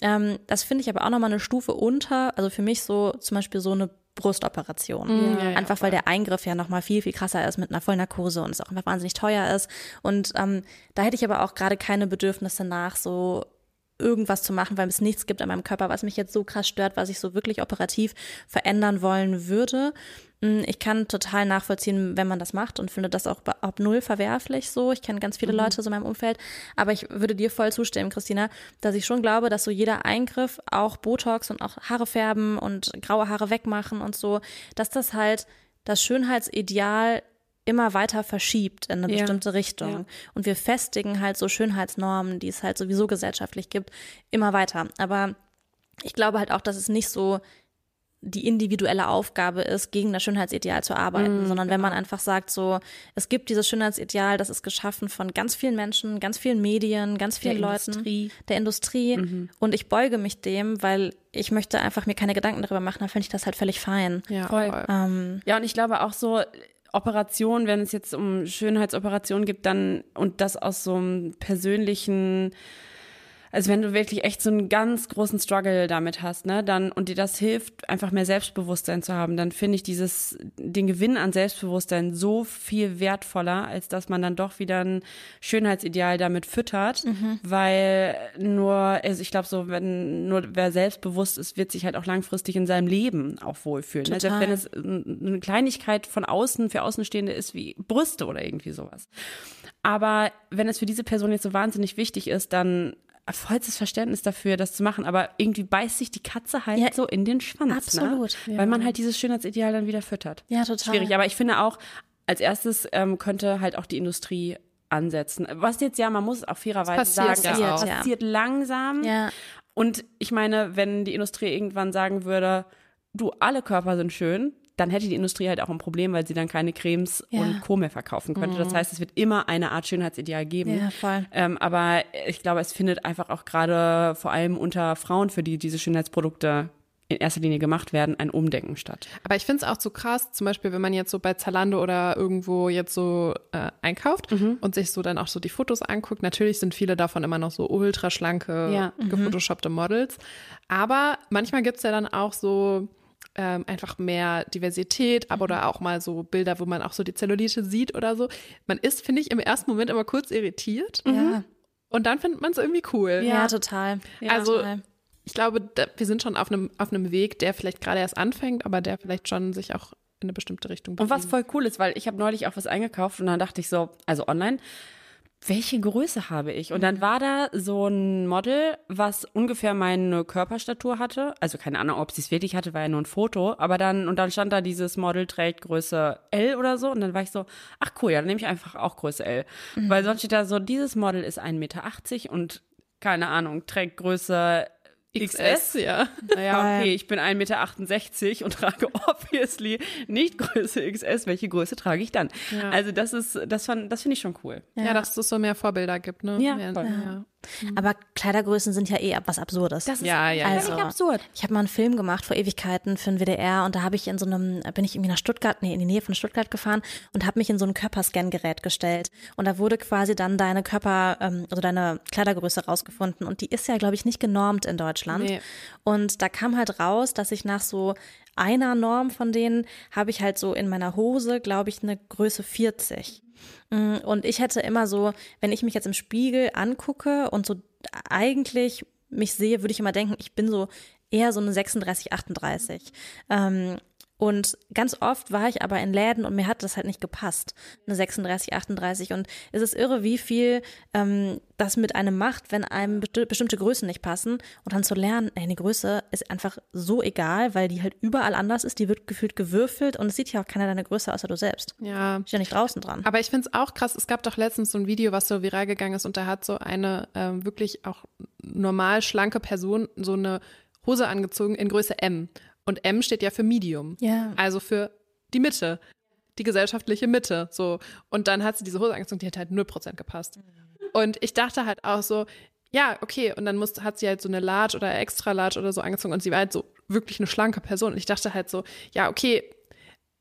Ähm, das finde ich aber auch nochmal eine Stufe unter, also für mich so zum Beispiel so eine Brustoperation. Ja, ja, einfach weil der Eingriff ja nochmal viel, viel krasser ist mit einer Vollnarkose und es auch einfach wahnsinnig teuer ist. Und ähm, da hätte ich aber auch gerade keine Bedürfnisse nach, so irgendwas zu machen, weil es nichts gibt an meinem Körper, was mich jetzt so krass stört, was ich so wirklich operativ verändern wollen würde. Mm, Ich kann total nachvollziehen, wenn man das macht und finde das auch ab null verwerflich so. Ich kenne ganz viele Leute so in meinem Umfeld, aber ich würde dir voll zustimmen, Christina, dass ich schon glaube, dass so jeder Eingriff, auch Botox und auch Haare färben und graue Haare wegmachen und so, dass das halt das Schönheitsideal immer weiter verschiebt in eine Ja. bestimmte Richtung. Ja. Und wir festigen halt so Schönheitsnormen, die es halt sowieso gesellschaftlich gibt, immer weiter. Aber ich glaube halt auch, dass es nicht so die individuelle Aufgabe ist, gegen das Schönheitsideal zu arbeiten, sondern wenn man einfach sagt, so, es gibt dieses Schönheitsideal, das ist geschaffen von ganz vielen Menschen, ganz vielen Medien, ganz vielen Leuten, Industrie. der Industrie und ich beuge mich dem, weil ich möchte einfach mir keine Gedanken darüber machen, dann finde ich das halt völlig fein. Ja, Voll. Ähm, Ja, und ich glaube auch so Operationen, wenn es jetzt um Schönheitsoperationen gibt, dann und das aus so einem persönlichen, also wenn du wirklich echt so einen ganz großen Struggle damit hast, ne, dann und dir das hilft, einfach mehr Selbstbewusstsein zu haben, dann finde ich dieses den Gewinn an Selbstbewusstsein so viel wertvoller, als dass man dann doch wieder ein Schönheitsideal damit füttert, weil nur, also ich glaube so, wenn nur wer selbstbewusst ist, wird sich halt auch langfristig in seinem Leben auch wohlfühlen. Ne? Selbst wenn es eine Kleinigkeit von außen für Außenstehende ist wie Brüste oder irgendwie sowas. Aber wenn es für diese Person jetzt so wahnsinnig wichtig ist, dann vollstes Verständnis dafür, das zu machen, aber irgendwie beißt sich die Katze halt Ja, so in den Schwanz. absolut, Ne? Weil man halt dieses Schönheitsideal dann wieder füttert. Ja, total. Schwierig, aber ich finde auch, als erstes ähm, könnte halt auch die Industrie ansetzen. Was jetzt ja, man muss auch fairerweise Es sagen, passiert es ja auch. passiert langsam. Ja. Und ich meine, wenn die Industrie irgendwann sagen würde, du, alle Körper sind schön, dann hätte die Industrie halt auch ein Problem, weil sie dann keine Cremes Ja. und Co. mehr verkaufen könnte. Das heißt, es wird immer eine Art Schönheitsideal geben. Ja, voll. Ähm, aber ich glaube, es findet einfach auch gerade vor allem unter Frauen, für die diese Schönheitsprodukte in erster Linie gemacht werden, ein Umdenken statt. Aber ich finde es auch so krass, zum Beispiel, wenn man jetzt so bei Zalando oder irgendwo jetzt so äh, einkauft Mhm. und sich so dann auch so die Fotos anguckt. Natürlich sind viele davon immer noch so ultraschlanke, Ja. Mhm. gefotoshoppte Models. Aber manchmal gibt es ja dann auch so ähm, einfach mehr Diversität, Mhm. aber oder auch mal so Bilder, wo man auch so die Zellulite sieht oder so. Man ist, finde ich, im ersten Moment immer kurz irritiert Ja. und dann findet man es irgendwie cool. Ja, total. Also total. ich glaube, da, wir sind schon auf einem, auf einem Weg, der vielleicht gerade erst anfängt, aber der vielleicht schon sich auch in eine bestimmte Richtung Und was bewegt. voll cool ist, weil ich habe neulich auch was eingekauft und dann dachte ich so, also online, welche Größe habe ich? Und dann war da so ein Model, was ungefähr meine Körperstatur hatte. Also keine Ahnung, ob sie es wirklich hatte, war ja nur ein Foto. Aber dann, und dann stand da dieses Model trägt Größe L oder so. Und dann war ich so, ach cool, ja, dann nehme ich einfach auch Größe L. Weil sonst steht da so, dieses Model ist 1,80 Meter und keine Ahnung, trägt Größe XS. ja. Naja, okay, ich bin 1,68 Meter und trage obviously nicht Größe XS. Welche Größe trage ich dann? Also das ist, das, fand- das finde ich schon cool. Ja. dass es so mehr Vorbilder gibt, ne? Ja, Mehr, ja. Aber Kleidergrößen sind ja eh was Absurdes. Das ist Ja, ja, ja. also, absurd. Ich habe mal einen Film gemacht vor Ewigkeiten für den WDR und da habe ich in so einem, bin ich irgendwie nach Stuttgart, nee, in die Nähe von Stuttgart gefahren und habe mich in so ein Körperscan-Gerät gestellt. Und da wurde quasi dann deine Körper, ähm, also deine Kleidergröße rausgefunden. Und die ist ja, glaube ich, nicht genormt in Deutschland. Nee. Und da kam halt raus, dass ich nach so einer Norm von denen habe ich halt so in meiner Hose, glaube ich, eine Größe 40. Mm, Und ich hätte immer so, wenn ich mich jetzt im Spiegel angucke und so eigentlich mich sehe, würde ich immer denken, ich bin so eher so eine 36, 38. Ähm, und ganz oft war ich aber in Läden und mir hat das halt nicht gepasst, eine 36, 38. Und es ist irre, wie viel ähm, das mit einem macht, wenn einem besti- bestimmte Größen nicht passen. Und dann zu lernen, ey, eine Größe ist einfach so egal, weil die halt überall anders ist. Die wird gefühlt gewürfelt und es sieht ja auch keiner deine Größe außer du selbst. ja. Ist ja nicht draußen dran. Aber ich finde es auch krass, es gab doch letztens so ein Video, was so viral gegangen ist und da hat so eine ähm, wirklich auch normal schlanke Person so eine Hose angezogen in Größe M. Und M steht ja für Medium. Ja. Also für die Mitte, die gesellschaftliche Mitte. So. Und dann hat sie diese Hose angezogen, die hat halt 0% gepasst. Und ich dachte halt auch so, ja, okay, und dann muss, hat sie halt so eine Large oder Extra Large oder so angezogen und sie war halt so wirklich eine schlanke Person. Und ich dachte halt so, ja, okay,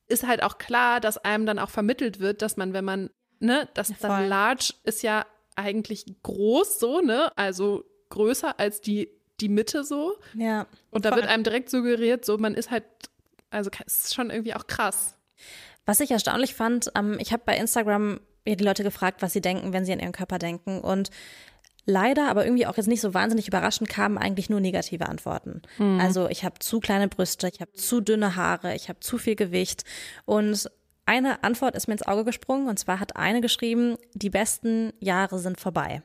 ist halt auch klar, dass einem dann auch vermittelt wird, dass man, wenn man, ne, das voll. dann Large ist ja eigentlich groß so, ne, also größer als die, die Mitte so. Ja. Und da wird einem direkt suggeriert, so, man ist halt, also ist schon irgendwie auch krass. Was ich erstaunlich fand, ähm, ich habe bei Instagram ja die Leute gefragt, was sie denken, wenn sie an ihren Körper denken. Und leider, aber irgendwie auch jetzt nicht so wahnsinnig überraschend, kamen eigentlich nur negative Antworten. Also ich habe zu kleine Brüste, ich habe zu dünne Haare, ich habe zu viel Gewicht. Und eine Antwort ist mir ins Auge gesprungen. Und zwar hat eine geschrieben, die besten Jahre sind vorbei.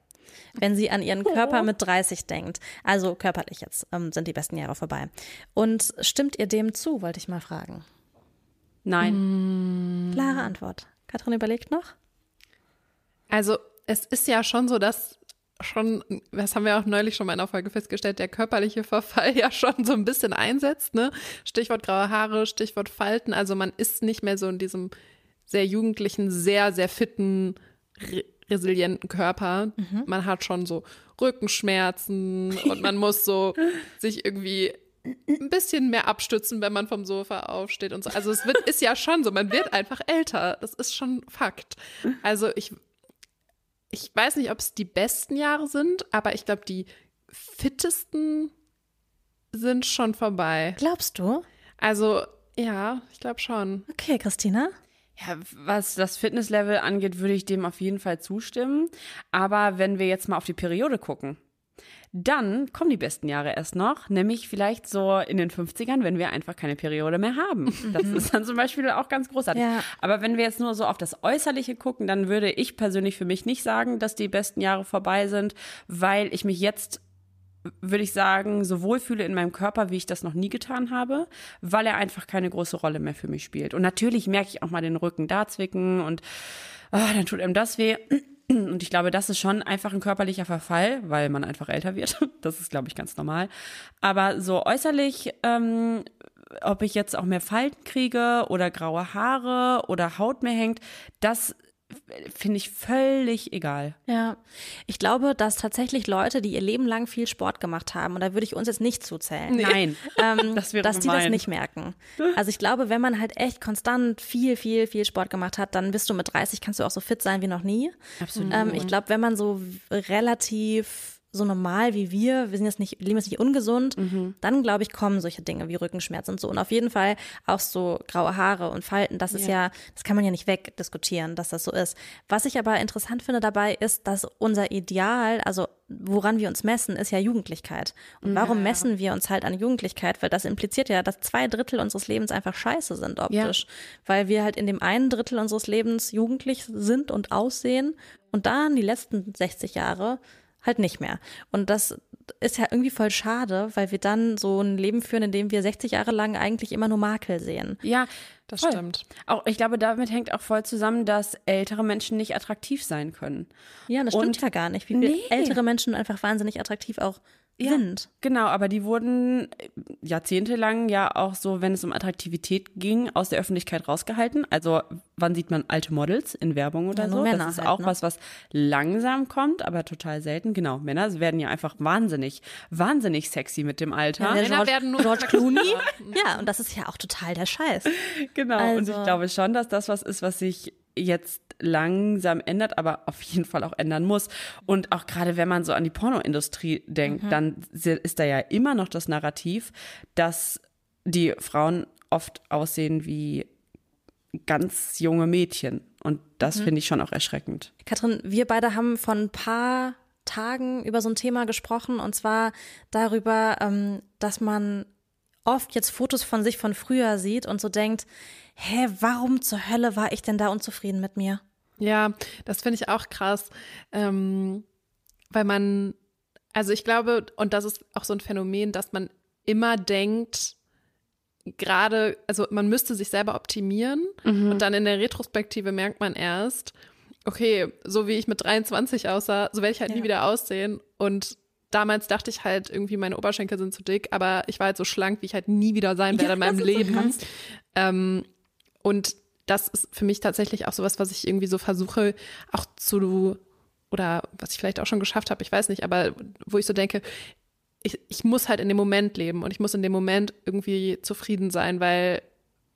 Wenn sie an ihren Körper mit 30 denkt. Also körperlich jetzt ähm, sind die besten Jahre vorbei. Und stimmt ihr dem zu, wollte ich mal fragen. Nein. Klare Antwort. Katrin überlegt noch? Also es ist ja schon so, dass schon, das haben wir auch neulich schon mal in einer Folge festgestellt, der körperliche Verfall ja schon so ein bisschen einsetzt, ne? Stichwort graue Haare, Stichwort Falten. Also man ist nicht mehr so in diesem sehr jugendlichen, sehr, sehr fitten, resilienten Körper. Man hat schon so Rückenschmerzen und man muss so sich irgendwie ein bisschen mehr abstützen, wenn man vom Sofa aufsteht und so. Also es wird, ist ja schon so, man wird einfach älter. Das ist schon Fakt. Also ich, ich weiß nicht, ob es die besten Jahre sind, aber ich glaube, die fittesten sind schon vorbei. Glaubst du? Also ja, ich glaube schon. Okay, Christina. Ja, was das Fitnesslevel angeht, würde ich dem auf jeden Fall zustimmen. Aber wenn wir jetzt mal auf die Periode gucken, Dann kommen die besten Jahre erst noch, nämlich vielleicht so in den 50ern, wenn wir einfach keine Periode mehr haben. Das ist dann zum Beispiel auch ganz großartig. Ja. Aber wenn wir jetzt nur so auf das Äußerliche gucken, dann würde ich persönlich für mich nicht sagen, dass die besten Jahre vorbei sind, weil ich mich jetzt würde ich sagen, so wohlfühle in meinem Körper, wie ich das noch nie getan habe, weil er einfach keine große Rolle mehr für mich spielt. Und natürlich merke ich auch mal den Rücken da zwicken und ah, dann tut einem das weh. Und ich glaube, das ist schon einfach ein körperlicher Verfall, weil man einfach älter wird. Das ist, glaube ich, ganz normal. Aber so äußerlich, ähm, ob ich jetzt auch mehr Falten kriege oder graue Haare oder Haut mehr hängt, das finde ich völlig egal. Ja, ich glaube, dass tatsächlich Leute, die ihr Leben lang viel Sport gemacht haben, und da würde ich uns jetzt nicht zuzählen, Nein, ähm, Das dass die das nicht merken. Also ich glaube, wenn man halt echt konstant viel, viel, viel Sport gemacht hat, dann bist du mit 30, kannst du auch so fit sein wie noch nie. Absolut. Ähm, ich glaube, wenn man so relativ so normal wie wir, wir sind jetzt nicht, leben jetzt nicht ungesund, dann glaube ich, kommen solche Dinge wie Rückenschmerz und so. Und auf jeden Fall auch so graue Haare und Falten, das ist ja, das kann man ja nicht wegdiskutieren, dass das so ist. Was ich aber interessant finde dabei ist, dass unser Ideal, also woran wir uns messen, ist ja Jugendlichkeit. Und warum messen wir uns halt an Jugendlichkeit? Weil das impliziert ja, dass zwei Drittel unseres Lebens einfach scheiße sind optisch. Weil wir halt in dem einen Drittel unseres Lebens jugendlich sind und aussehen und dann die letzten 60 Jahre halt nicht mehr. Und das ist ja irgendwie voll schade, weil wir dann so ein Leben führen, in dem wir 60 Jahre lang eigentlich immer nur Makel sehen. Ja, Das voll. stimmt. Auch ich glaube, damit hängt auch voll zusammen, dass ältere Menschen nicht attraktiv sein können. Ja, das stimmt Und- ja gar nicht, wie viele Nee. ältere Menschen einfach wahnsinnig attraktiv auch sind. Genau, aber die wurden äh, jahrzehntelang ja auch so, wenn es um Attraktivität ging, aus der Öffentlichkeit rausgehalten. Also wann sieht man alte Models in Werbung oder Ja, so? Männer das ist halt, auch ne? was, was langsam kommt, aber total selten. Genau, Männer werden ja einfach wahnsinnig, wahnsinnig sexy mit dem Alter. Ja, Männer George, werden nur George Clooney. ja, und das ist ja auch total der Scheiß. Genau, und Also- ich glaube schon, dass das was ist, was sich jetzt langsam ändert, aber auf jeden Fall auch ändern muss. Und auch gerade wenn man so an die Pornoindustrie denkt, dann si- ist da ja immer noch das Narrativ, dass die Frauen oft aussehen wie ganz junge Mädchen. Und das finde ich schon auch erschreckend. Katrin, wir beide haben vor ein paar Tagen über so ein Thema gesprochen und zwar darüber, ähm, dass man oft jetzt Fotos von sich von früher sieht und so denkt, hä, warum zur Hölle war ich denn da unzufrieden mit mir? Ja, das finde ich auch krass, ähm, weil man, also ich glaube, und das ist auch so ein Phänomen, dass man immer denkt, gerade, also man müsste sich selber optimieren und dann in der Retrospektive merkt man erst, okay, so wie ich mit 23 aussah, so werde ich halt nie Ja. wieder aussehen und Damals dachte ich halt irgendwie, meine Oberschenkel sind zu dick, aber ich war halt so schlank, wie ich halt nie wieder sein werde in meinem Leben. Ähm, und das ist für mich tatsächlich auch sowas, was ich irgendwie so versuche, auch zu, oder was ich vielleicht auch schon geschafft habe, ich weiß nicht, aber wo ich so denke, ich, ich muss halt in dem Moment leben und ich muss in dem Moment irgendwie zufrieden sein, weil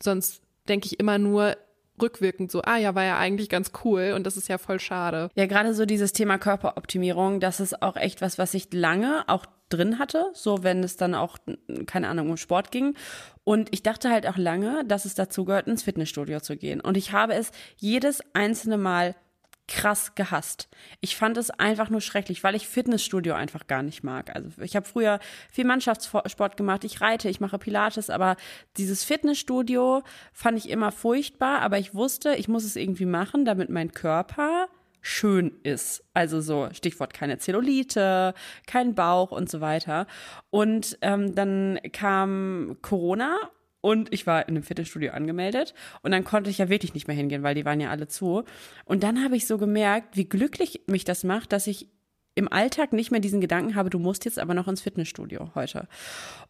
sonst denke ich immer nur rückwirkend so, ah ja, war ja eigentlich ganz cool und das ist ja voll schade. Ja, gerade so dieses Thema Körperoptimierung, das ist auch echt was, was ich lange auch drin hatte, so wenn es dann auch, keine Ahnung, um Sport ging. Und ich dachte halt auch lange, dass es dazu gehört, ins Fitnessstudio zu gehen. Und ich habe es jedes einzelne Mal krass gehasst. Ich fand es einfach nur schrecklich, weil ich Fitnessstudio einfach gar nicht mag. Also ich habe früher viel Mannschaftssport gemacht, ich reite, ich mache Pilates, aber dieses Fitnessstudio fand ich immer furchtbar, aber ich wusste, ich muss es irgendwie machen, damit mein Körper schön ist. Also so Stichwort keine Zellulite, kein Bauch und so weiter. Und ähm, dann kam Corona und ich war in einem Fitnessstudio angemeldet und dann konnte ich ja wirklich nicht mehr hingehen, weil die waren ja alle zu. Und dann habe ich so gemerkt, wie glücklich mich das macht, dass ich im Alltag nicht mehr diesen Gedanken habe, du musst jetzt aber noch ins Fitnessstudio heute.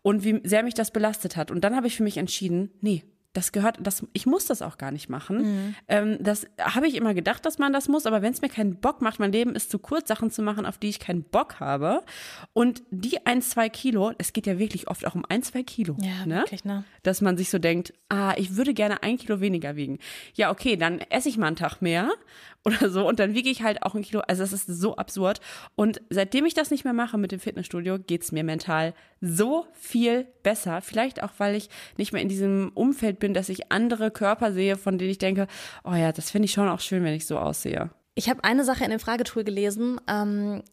Und wie sehr mich das belastet hat. Und dann habe ich für mich entschieden, nee, das gehört, das, ich muss das auch gar nicht machen. Ähm, das habe ich immer gedacht, dass man das muss, aber wenn es mir keinen Bock macht, mein Leben ist zu kurz, Sachen zu machen, auf die ich keinen Bock habe. Und die ein, zwei Kilo, es geht ja wirklich oft auch um ein, zwei Kilo. Ja, ne? wirklich, ne? Dass man sich so denkt, ah, ich würde gerne ein Kilo weniger wiegen. Ja, okay, dann esse ich mal einen Tag mehr oder so und dann wiege ich halt auch ein Kilo. Also das ist so absurd. Und seitdem ich das nicht mehr mache mit dem Fitnessstudio, geht's mir mental so viel besser. Vielleicht auch, weil ich nicht mehr in diesem Umfeld bin, dass ich andere Körper sehe, von denen ich denke, oh ja, das finde ich schon auch schön, wenn ich so aussehe. Ich habe eine Sache in dem Fragetool gelesen, ähm,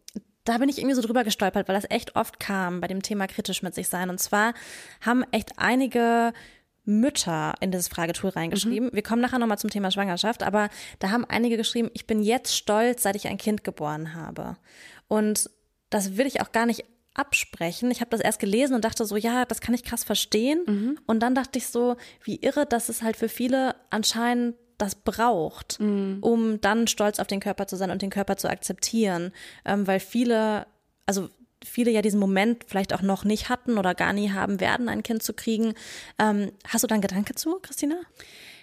da bin ich irgendwie so drüber gestolpert, weil das echt oft kam bei dem Thema kritisch mit sich sein. Und zwar haben echt einige Mütter in dieses Fragetool reingeschrieben. Mhm. Wir kommen nachher nochmal zum Thema Schwangerschaft, aber da haben einige geschrieben, ich bin jetzt stolz, seit ich ein Kind geboren habe. Und das will ich auch gar nicht absprechen. Ich habe das erst gelesen und dachte so, ja, das kann ich krass verstehen. Mhm. Und dann dachte ich so, wie irre, dass es halt für viele anscheinend das braucht, mhm. um dann stolz auf den Körper zu sein und den Körper zu akzeptieren. Ähm, weil viele, also viele ja diesen Moment vielleicht auch noch nicht hatten oder gar nie haben werden, ein Kind zu kriegen. Ähm, hast du da einen Gedanke zu, Christina?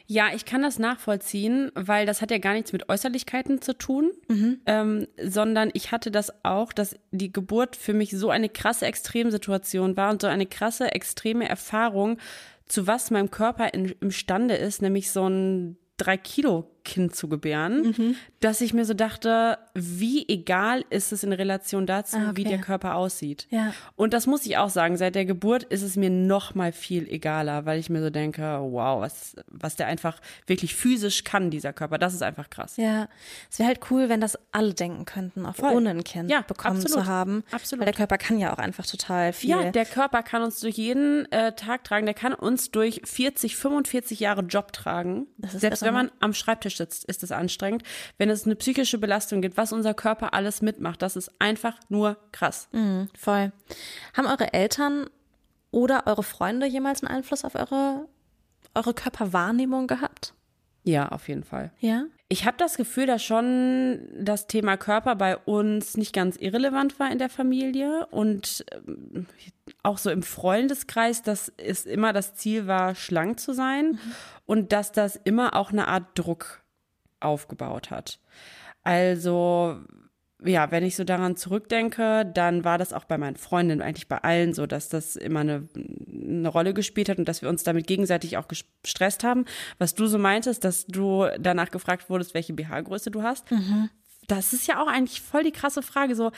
Ja, ich kann das nachvollziehen, weil das hat ja gar nichts mit Äußerlichkeiten zu tun, mhm. ähm, sondern ich hatte das auch, dass die Geburt für mich so eine krasse Extremsituation war und so eine krasse extreme Erfahrung, zu was mein Körper in, imstande ist, nämlich so ein drei Kilo Kind zu gebären, mhm. dass ich mir so dachte, wie egal ist es in Relation dazu, ah, okay. wie der Körper aussieht. Ja. Und das muss ich auch sagen, seit der Geburt ist es mir noch mal viel egaler, weil ich mir so denke, wow, was, was der einfach wirklich physisch kann, dieser Körper, das ist einfach krass. Ja, es wäre halt cool, wenn das alle denken könnten, auch ohne ein Kind ja, bekommen absolut. zu haben. Absolut. Weil der Körper kann ja auch einfach total viel. Ja, der Körper kann uns durch jeden äh, Tag tragen, der kann uns durch 40, 45 Jahre Job tragen. Selbst wenn man am Schreibtisch Schreibtisch sitzt, ist es anstrengend. Wenn es eine psychische Belastung gibt, was unser Körper alles mitmacht, das ist einfach nur krass. Mhm, voll. Haben eure Eltern oder eure Freunde jemals einen Einfluss auf eure, eure Körperwahrnehmung gehabt? Ja, auf jeden Fall. Ja. Ich habe das Gefühl, dass schon das Thema Körper bei uns nicht ganz irrelevant war in der Familie und ähm, auch so im Freundeskreis, dass es immer das Ziel war, schlank zu sein mhm. und dass das immer auch eine Art Druck aufgebaut hat. Also ja, wenn ich so daran zurückdenke, dann war das auch bei meinen Freundinnen, eigentlich bei allen so, dass das immer eine, eine Rolle gespielt hat und dass wir uns damit gegenseitig auch gestresst haben. Was du so meintest, dass du danach gefragt wurdest, welche BH-Größe du hast. Mhm. Das ist ja auch eigentlich voll die krasse Frage. So,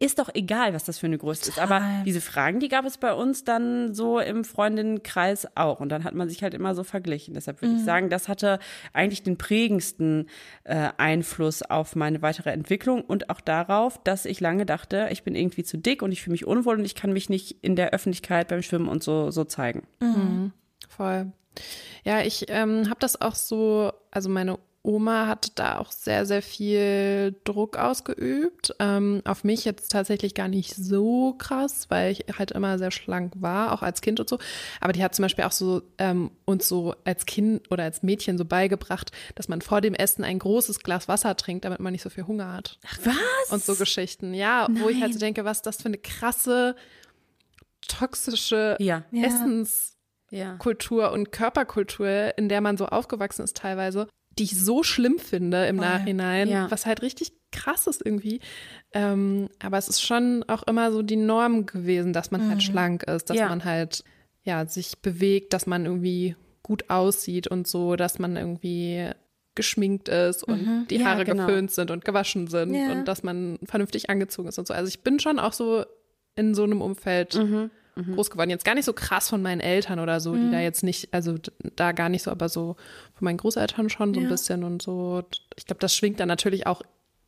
ist doch egal, was das für eine Größe ist. Aber diese Fragen, die gab es bei uns dann so im Freundinnenkreis auch. Und dann hat man sich halt immer so verglichen. Deshalb würde mhm. ich sagen, das hatte eigentlich den prägendsten äh, Einfluss auf meine weitere Entwicklung und auch darauf, dass ich lange dachte, ich bin irgendwie zu dick und ich fühle mich unwohl und ich kann mich nicht in der Öffentlichkeit beim Schwimmen und so, so zeigen. Mhm. Voll. Ja, ich ähm, habe das auch so, also meine Oma hat da auch sehr, sehr viel Druck ausgeübt. Ähm, auf mich jetzt tatsächlich gar nicht so krass, weil ich halt immer sehr schlank war, auch als Kind und so. Aber die hat zum Beispiel auch so ähm, uns so als Kind oder als Mädchen so beigebracht, dass man vor dem Essen ein großes Glas Wasser trinkt, damit man nicht so viel Hunger hat. Ach, was? Und so Geschichten. Ja, Nein. wo ich halt so denke, was das für eine krasse, toxische ja. Essenskultur ja. und Körperkultur, in der man so aufgewachsen ist teilweise die ich so schlimm finde im oh, Nachhinein, ja. was halt richtig krass ist irgendwie. Ähm, aber es ist schon auch immer so die Norm gewesen, dass man halt mhm. halt schlank ist, dass ja. man halt ja sich bewegt, dass man irgendwie gut aussieht und so, dass man irgendwie geschminkt ist und mhm. die Haare ja, genau. geföhnt sind und gewaschen sind und dass man vernünftig angezogen ist und so. Also ich bin schon auch so in so einem Umfeld mhm mhm. groß geworden. Jetzt gar nicht so krass von meinen Eltern oder so, die mhm. da jetzt nicht, also da gar nicht so, aber so von meinen Großeltern schon so ein bisschen und so. Ich glaube, das schwingt dann natürlich auch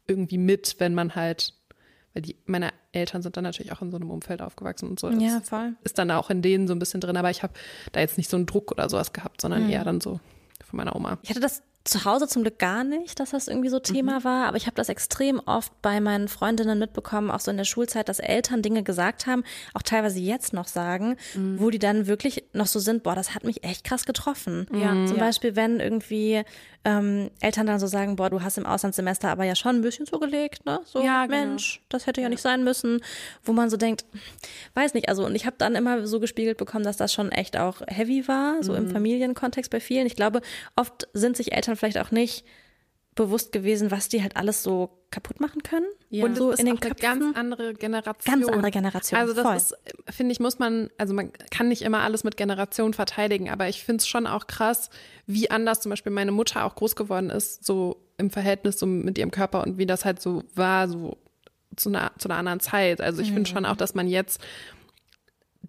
irgendwie mit, wenn man halt, weil die, meine Eltern sind dann natürlich auch in so einem Umfeld aufgewachsen und so. Das ja, voll. Ist dann auch in denen so ein bisschen drin, aber ich habe da jetzt nicht so einen Druck oder sowas gehabt, sondern mhm. eher dann so von meiner Oma. Ich hatte das zu Hause zum Glück gar nicht, dass das irgendwie so Thema mhm. war, aber ich habe das extrem oft bei meinen Freundinnen mitbekommen, auch so in der Schulzeit, dass Eltern Dinge gesagt haben, auch teilweise jetzt noch sagen, mhm. wo die dann wirklich noch so sind, boah, das hat mich echt krass getroffen. Ja. Zum ja. Beispiel, wenn irgendwie ähm, Eltern dann so sagen, boah, du hast im Auslandssemester aber ja schon ein bisschen zugelegt, ne? So, ja, genau. Mensch, das hätte ja nicht sein müssen, wo man so denkt, weiß nicht, also und ich habe dann immer so gespiegelt bekommen, dass das schon echt auch heavy war, so mhm. im Familienkontext bei vielen. Ich glaube, oft sind sich Eltern vielleicht auch nicht bewusst gewesen, was die halt alles so kaputt machen können. Ja. Und so in den Köpfen. Eine ganz andere Generation. Ganz andere Generation. Also das Voll. ist, finde ich, muss man, also man kann nicht immer alles mit Generation verteidigen, aber ich finde es schon auch krass, wie anders zum Beispiel meine Mutter auch groß geworden ist, so im Verhältnis so mit ihrem Körper und wie das halt so war, so zu einer, zu einer anderen Zeit. Also ich mhm. finde schon auch, dass man jetzt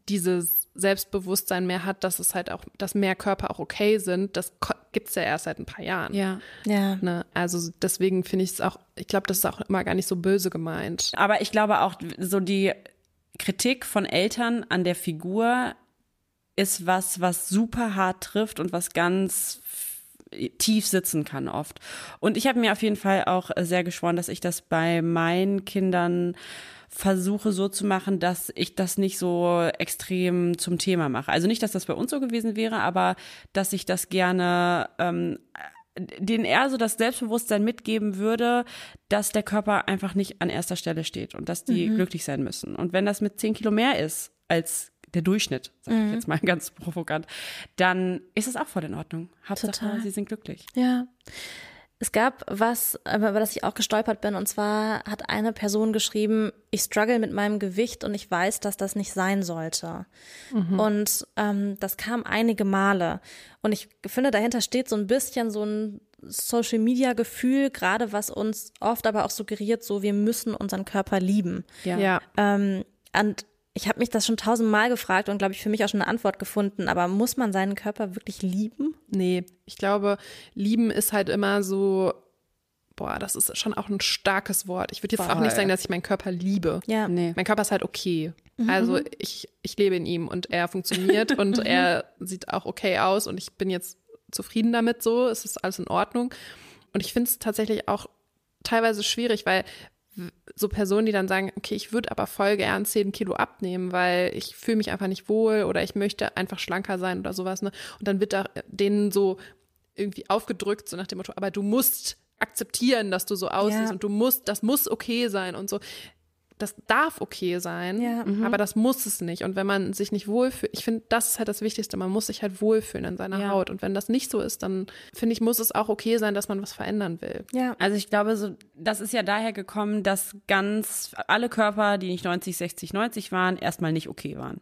dieses Selbstbewusstsein mehr hat, dass es halt auch, dass mehr Körper auch okay sind. Das gibt es ja erst seit ein paar Jahren. Ja. Ja. Ne? Also deswegen finde ich es auch, ich glaube, das ist auch immer gar nicht so böse gemeint. Aber ich glaube auch, so die Kritik von Eltern an der Figur ist was, was super hart trifft und was ganz tief sitzen kann oft. Und ich habe mir auf jeden Fall auch sehr geschworen, dass ich das bei meinen Kindern versuche so zu machen, dass ich das nicht so extrem zum Thema mache. Also nicht, dass das bei uns so gewesen wäre, aber dass ich das gerne ähm, den eher so das Selbstbewusstsein mitgeben würde, dass der Körper einfach nicht an erster Stelle steht und dass die mhm. glücklich sein müssen. Und wenn das mit zehn Kilo mehr ist als der Durchschnitt, sage ich mhm. jetzt mal ganz provokant, dann ist es auch voll in Ordnung. Hauptsache, Total. sie sind glücklich. Ja. Es gab was, über das ich auch gestolpert bin, und zwar hat eine Person geschrieben, ich struggle mit meinem Gewicht und ich weiß, dass das nicht sein sollte. Mhm. Und ähm, das kam einige Male. Und ich finde, dahinter steht so ein bisschen so ein Social Media Gefühl, gerade was uns oft aber auch suggeriert, so wir müssen unseren Körper lieben. Ja. ja. Ähm, und ich habe mich das schon tausendmal gefragt und glaube ich für mich auch schon eine Antwort gefunden, aber muss man seinen Körper wirklich lieben? Nee, ich glaube, lieben ist halt immer so, boah, das ist schon auch ein starkes Wort. Ich würde jetzt Voll. auch nicht sagen, dass ich meinen Körper liebe. Ja. Nee. Mein Körper ist halt okay. Mhm. Also ich, ich lebe in ihm und er funktioniert und mhm. er sieht auch okay aus und ich bin jetzt zufrieden damit so. Es ist alles in Ordnung. Und ich finde es tatsächlich auch teilweise schwierig, weil so Personen, die dann sagen, okay, ich würde aber voll gern 10 Kilo abnehmen, weil ich fühle mich einfach nicht wohl oder ich möchte einfach schlanker sein oder sowas. Ne? Und dann wird da denen so irgendwie aufgedrückt, so nach dem Motto, aber du musst akzeptieren, dass du so aussiehst ja. und du musst, das muss okay sein und so das darf okay sein, ja. mhm. aber das muss es nicht. Und wenn man sich nicht wohlfühlt, ich finde, das ist halt das Wichtigste, man muss sich halt wohlfühlen in seiner ja. Haut. Und wenn das nicht so ist, dann finde ich, muss es auch okay sein, dass man was verändern will. Ja. Also ich glaube, so, das ist ja daher gekommen, dass ganz alle Körper, die nicht 90, 60, 90 waren, erstmal nicht okay waren.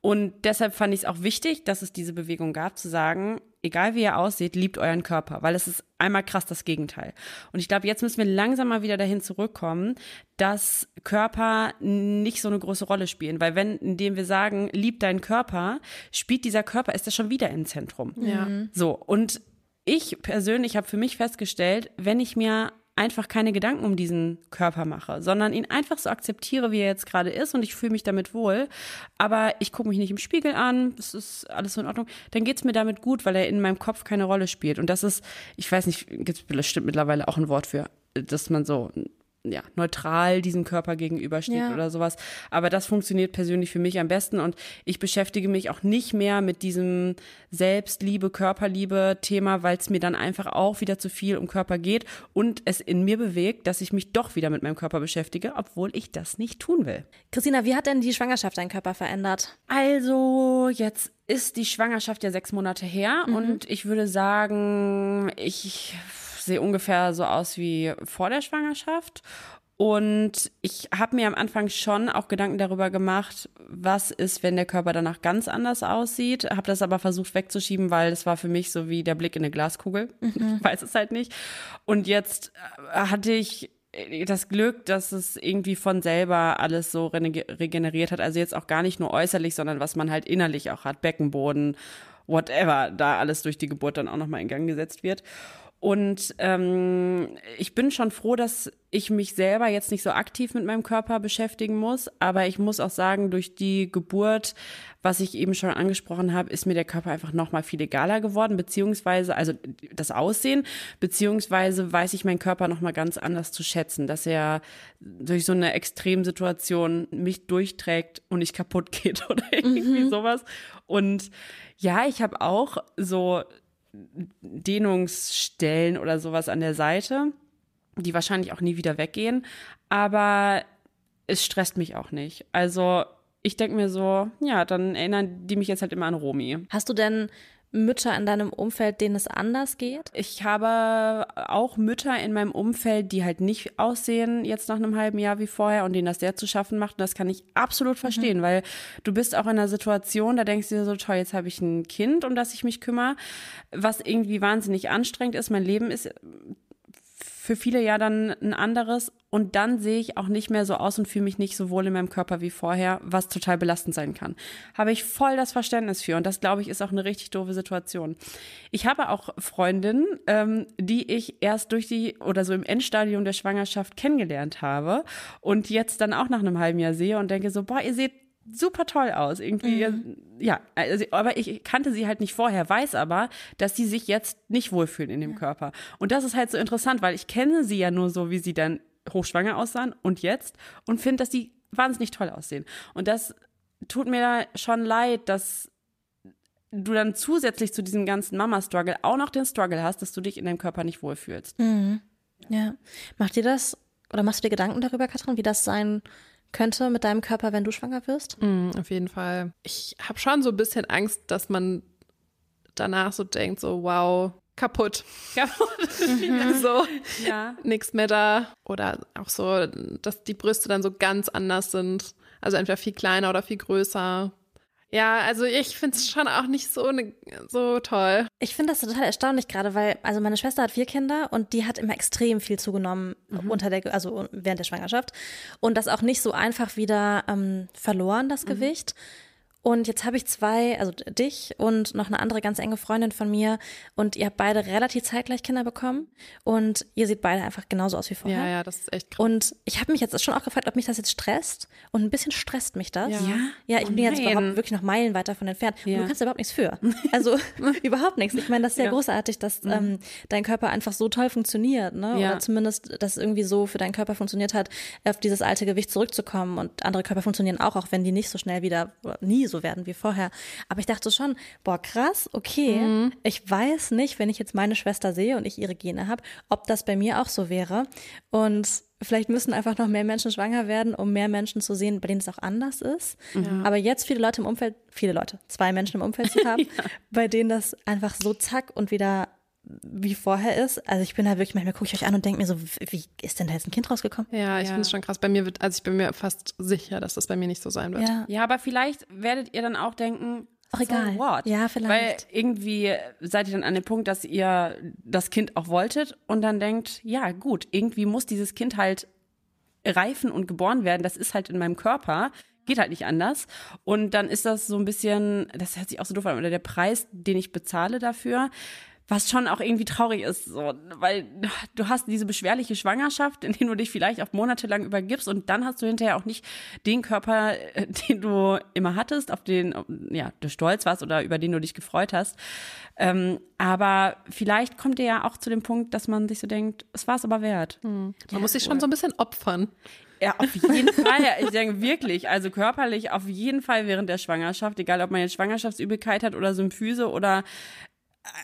Und deshalb fand ich es auch wichtig, dass es diese Bewegung gab, zu sagen, egal wie ihr aussieht, liebt euren Körper, weil es ist einmal krass das Gegenteil. Und ich glaube, jetzt müssen wir langsam mal wieder dahin zurückkommen, dass Körper nicht so eine große Rolle spielen, weil wenn, indem wir sagen, liebt deinen Körper, spielt dieser Körper, ist er schon wieder im Zentrum. Ja. So. Und ich persönlich habe für mich festgestellt, wenn ich mir einfach keine Gedanken um diesen Körper mache, sondern ihn einfach so akzeptiere, wie er jetzt gerade ist und ich fühle mich damit wohl, aber ich gucke mich nicht im Spiegel an, es ist alles so in Ordnung, dann geht es mir damit gut, weil er in meinem Kopf keine Rolle spielt. Und das ist, ich weiß nicht, gibt es bestimmt mittlerweile auch ein Wort für, dass man so ja, neutral diesem Körper gegenübersteht ja. oder sowas. Aber das funktioniert persönlich für mich am besten und ich beschäftige mich auch nicht mehr mit diesem Selbstliebe, Körperliebe Thema, weil es mir dann einfach auch wieder zu viel um Körper geht und es in mir bewegt, dass ich mich doch wieder mit meinem Körper beschäftige, obwohl ich das nicht tun will. Christina, wie hat denn die Schwangerschaft deinen Körper verändert? Also, jetzt ist die Schwangerschaft ja sechs Monate her mhm. und ich würde sagen, ich sehe ungefähr so aus wie vor der Schwangerschaft. Und ich habe mir am Anfang schon auch Gedanken darüber gemacht, was ist, wenn der Körper danach ganz anders aussieht. Habe das aber versucht wegzuschieben, weil es war für mich so wie der Blick in eine Glaskugel. Mhm. Ich weiß es halt nicht. Und jetzt äh, hatte ich das Glück, dass es irgendwie von selber alles so regeneriert hat. Also jetzt auch gar nicht nur äußerlich, sondern was man halt innerlich auch hat. Beckenboden, whatever, da alles durch die Geburt dann auch nochmal in Gang gesetzt wird. Und ähm, ich bin schon froh, dass ich mich selber jetzt nicht so aktiv mit meinem Körper beschäftigen muss. Aber ich muss auch sagen, durch die Geburt, was ich eben schon angesprochen habe, ist mir der Körper einfach noch mal viel egaler geworden, beziehungsweise also das Aussehen, beziehungsweise weiß ich meinen Körper noch mal ganz anders zu schätzen, dass er durch so eine Extremsituation mich durchträgt und nicht kaputt geht oder irgendwie mhm. sowas. Und ja, ich habe auch so Dehnungsstellen oder sowas an der Seite, die wahrscheinlich auch nie wieder weggehen. Aber es stresst mich auch nicht. Also ich denke mir so, ja, dann erinnern die mich jetzt halt immer an Romy. Hast du denn Mütter in deinem Umfeld, denen es anders geht? Ich habe auch Mütter in meinem Umfeld, die halt nicht aussehen jetzt nach einem halben Jahr wie vorher und denen das sehr zu schaffen macht. Und das kann ich absolut verstehen, mhm. weil du bist auch in einer Situation, da denkst du dir so, toll, jetzt habe ich ein Kind, um das ich mich kümmere, was irgendwie wahnsinnig anstrengend ist. Mein Leben ist für viele ja dann ein anderes und dann sehe ich auch nicht mehr so aus und fühle mich nicht so wohl in meinem Körper wie vorher, was total belastend sein kann. Habe ich voll das Verständnis für und das glaube ich ist auch eine richtig doofe Situation. Ich habe auch Freundinnen, ähm, die ich erst durch die oder so im Endstadium der Schwangerschaft kennengelernt habe und jetzt dann auch nach einem halben Jahr sehe und denke so, boah, ihr seht super toll aus. Irgendwie, mhm. ja, also, aber ich kannte sie halt nicht vorher, weiß aber, dass sie sich jetzt nicht wohlfühlen in dem ja. Körper. Und das ist halt so interessant, weil ich kenne sie ja nur so, wie sie dann hochschwanger aussahen und jetzt und finde, dass die wahnsinnig toll aussehen. Und das tut mir schon leid, dass du dann zusätzlich zu diesem ganzen Mama-Struggle auch noch den Struggle hast, dass du dich in deinem Körper nicht wohlfühlst. Mhm. Ja. Macht dir das oder machst du dir Gedanken darüber, Katrin, wie das sein könnte mit deinem Körper, wenn du schwanger wirst? Mhm, auf jeden Fall. Ich habe schon so ein bisschen Angst, dass man danach so denkt, so wow, kaputt. Kaputt. Mhm. so, ja. nichts mehr da. Oder auch so, dass die Brüste dann so ganz anders sind. Also entweder viel kleiner oder viel größer. Ja, also ich finde es schon auch nicht so, ne, so toll. Ich finde das total erstaunlich gerade, weil, also meine Schwester hat vier Kinder und die hat immer extrem viel zugenommen mhm. unter der, also während der Schwangerschaft. Und das auch nicht so einfach wieder ähm, verloren, das mhm. Gewicht. Und jetzt habe ich zwei, also dich und noch eine andere ganz enge Freundin von mir. Und ihr habt beide relativ zeitgleich Kinder bekommen. Und ihr seht beide einfach genauso aus wie vorher. Ja, ja, das ist echt krass. Und ich habe mich jetzt schon auch gefragt, ob mich das jetzt stresst. Und ein bisschen stresst mich das. Ja, ja ich oh bin jetzt überhaupt wirklich noch Meilen weiter von entfernt. Ja. Und du kannst da überhaupt nichts für. Also überhaupt nichts. Ich meine, das ist ja, ja. großartig, dass mhm. ähm, dein Körper einfach so toll funktioniert. Ne? Ja. Oder zumindest, dass irgendwie so für deinen Körper funktioniert hat, auf dieses alte Gewicht zurückzukommen. Und andere Körper funktionieren auch, auch wenn die nicht so schnell wieder, nie so werden wie vorher. Aber ich dachte schon, boah, krass, okay, mhm. ich weiß nicht, wenn ich jetzt meine Schwester sehe und ich ihre Gene habe, ob das bei mir auch so wäre. Und vielleicht müssen einfach noch mehr Menschen schwanger werden, um mehr Menschen zu sehen, bei denen es auch anders ist. Ja. Aber jetzt viele Leute im Umfeld, viele Leute, zwei Menschen im Umfeld zu haben, ja. bei denen das einfach so zack und wieder wie vorher ist. Also ich bin da wirklich, manchmal gucke ich euch an und denke mir so, wie ist denn da jetzt ein Kind rausgekommen? Ja, ich ja. finde es schon krass. Bei mir wird, also ich bin mir fast sicher, dass das bei mir nicht so sein wird. Ja, ja aber vielleicht werdet ihr dann auch denken, auch egal. So what? Ja, vielleicht. Weil irgendwie seid ihr dann an dem Punkt, dass ihr das Kind auch wolltet und dann denkt, ja gut, irgendwie muss dieses Kind halt reifen und geboren werden. Das ist halt in meinem Körper geht halt nicht anders. Und dann ist das so ein bisschen, das hört sich auch so doof an, oder der Preis, den ich bezahle dafür, was schon auch irgendwie traurig ist, so, weil du hast diese beschwerliche Schwangerschaft, in der du dich vielleicht auch monatelang übergibst und dann hast du hinterher auch nicht den Körper, äh, den du immer hattest, auf den ja, du stolz warst oder über den du dich gefreut hast. Ähm, aber vielleicht kommt ihr ja auch zu dem Punkt, dass man sich so denkt, es war es aber wert. Mhm. Man ja, muss sich schon so ein bisschen opfern. Ja, auf jeden Fall. Ich denke wirklich, also körperlich auf jeden Fall während der Schwangerschaft, egal ob man jetzt Schwangerschaftsübelkeit hat oder Symphyse oder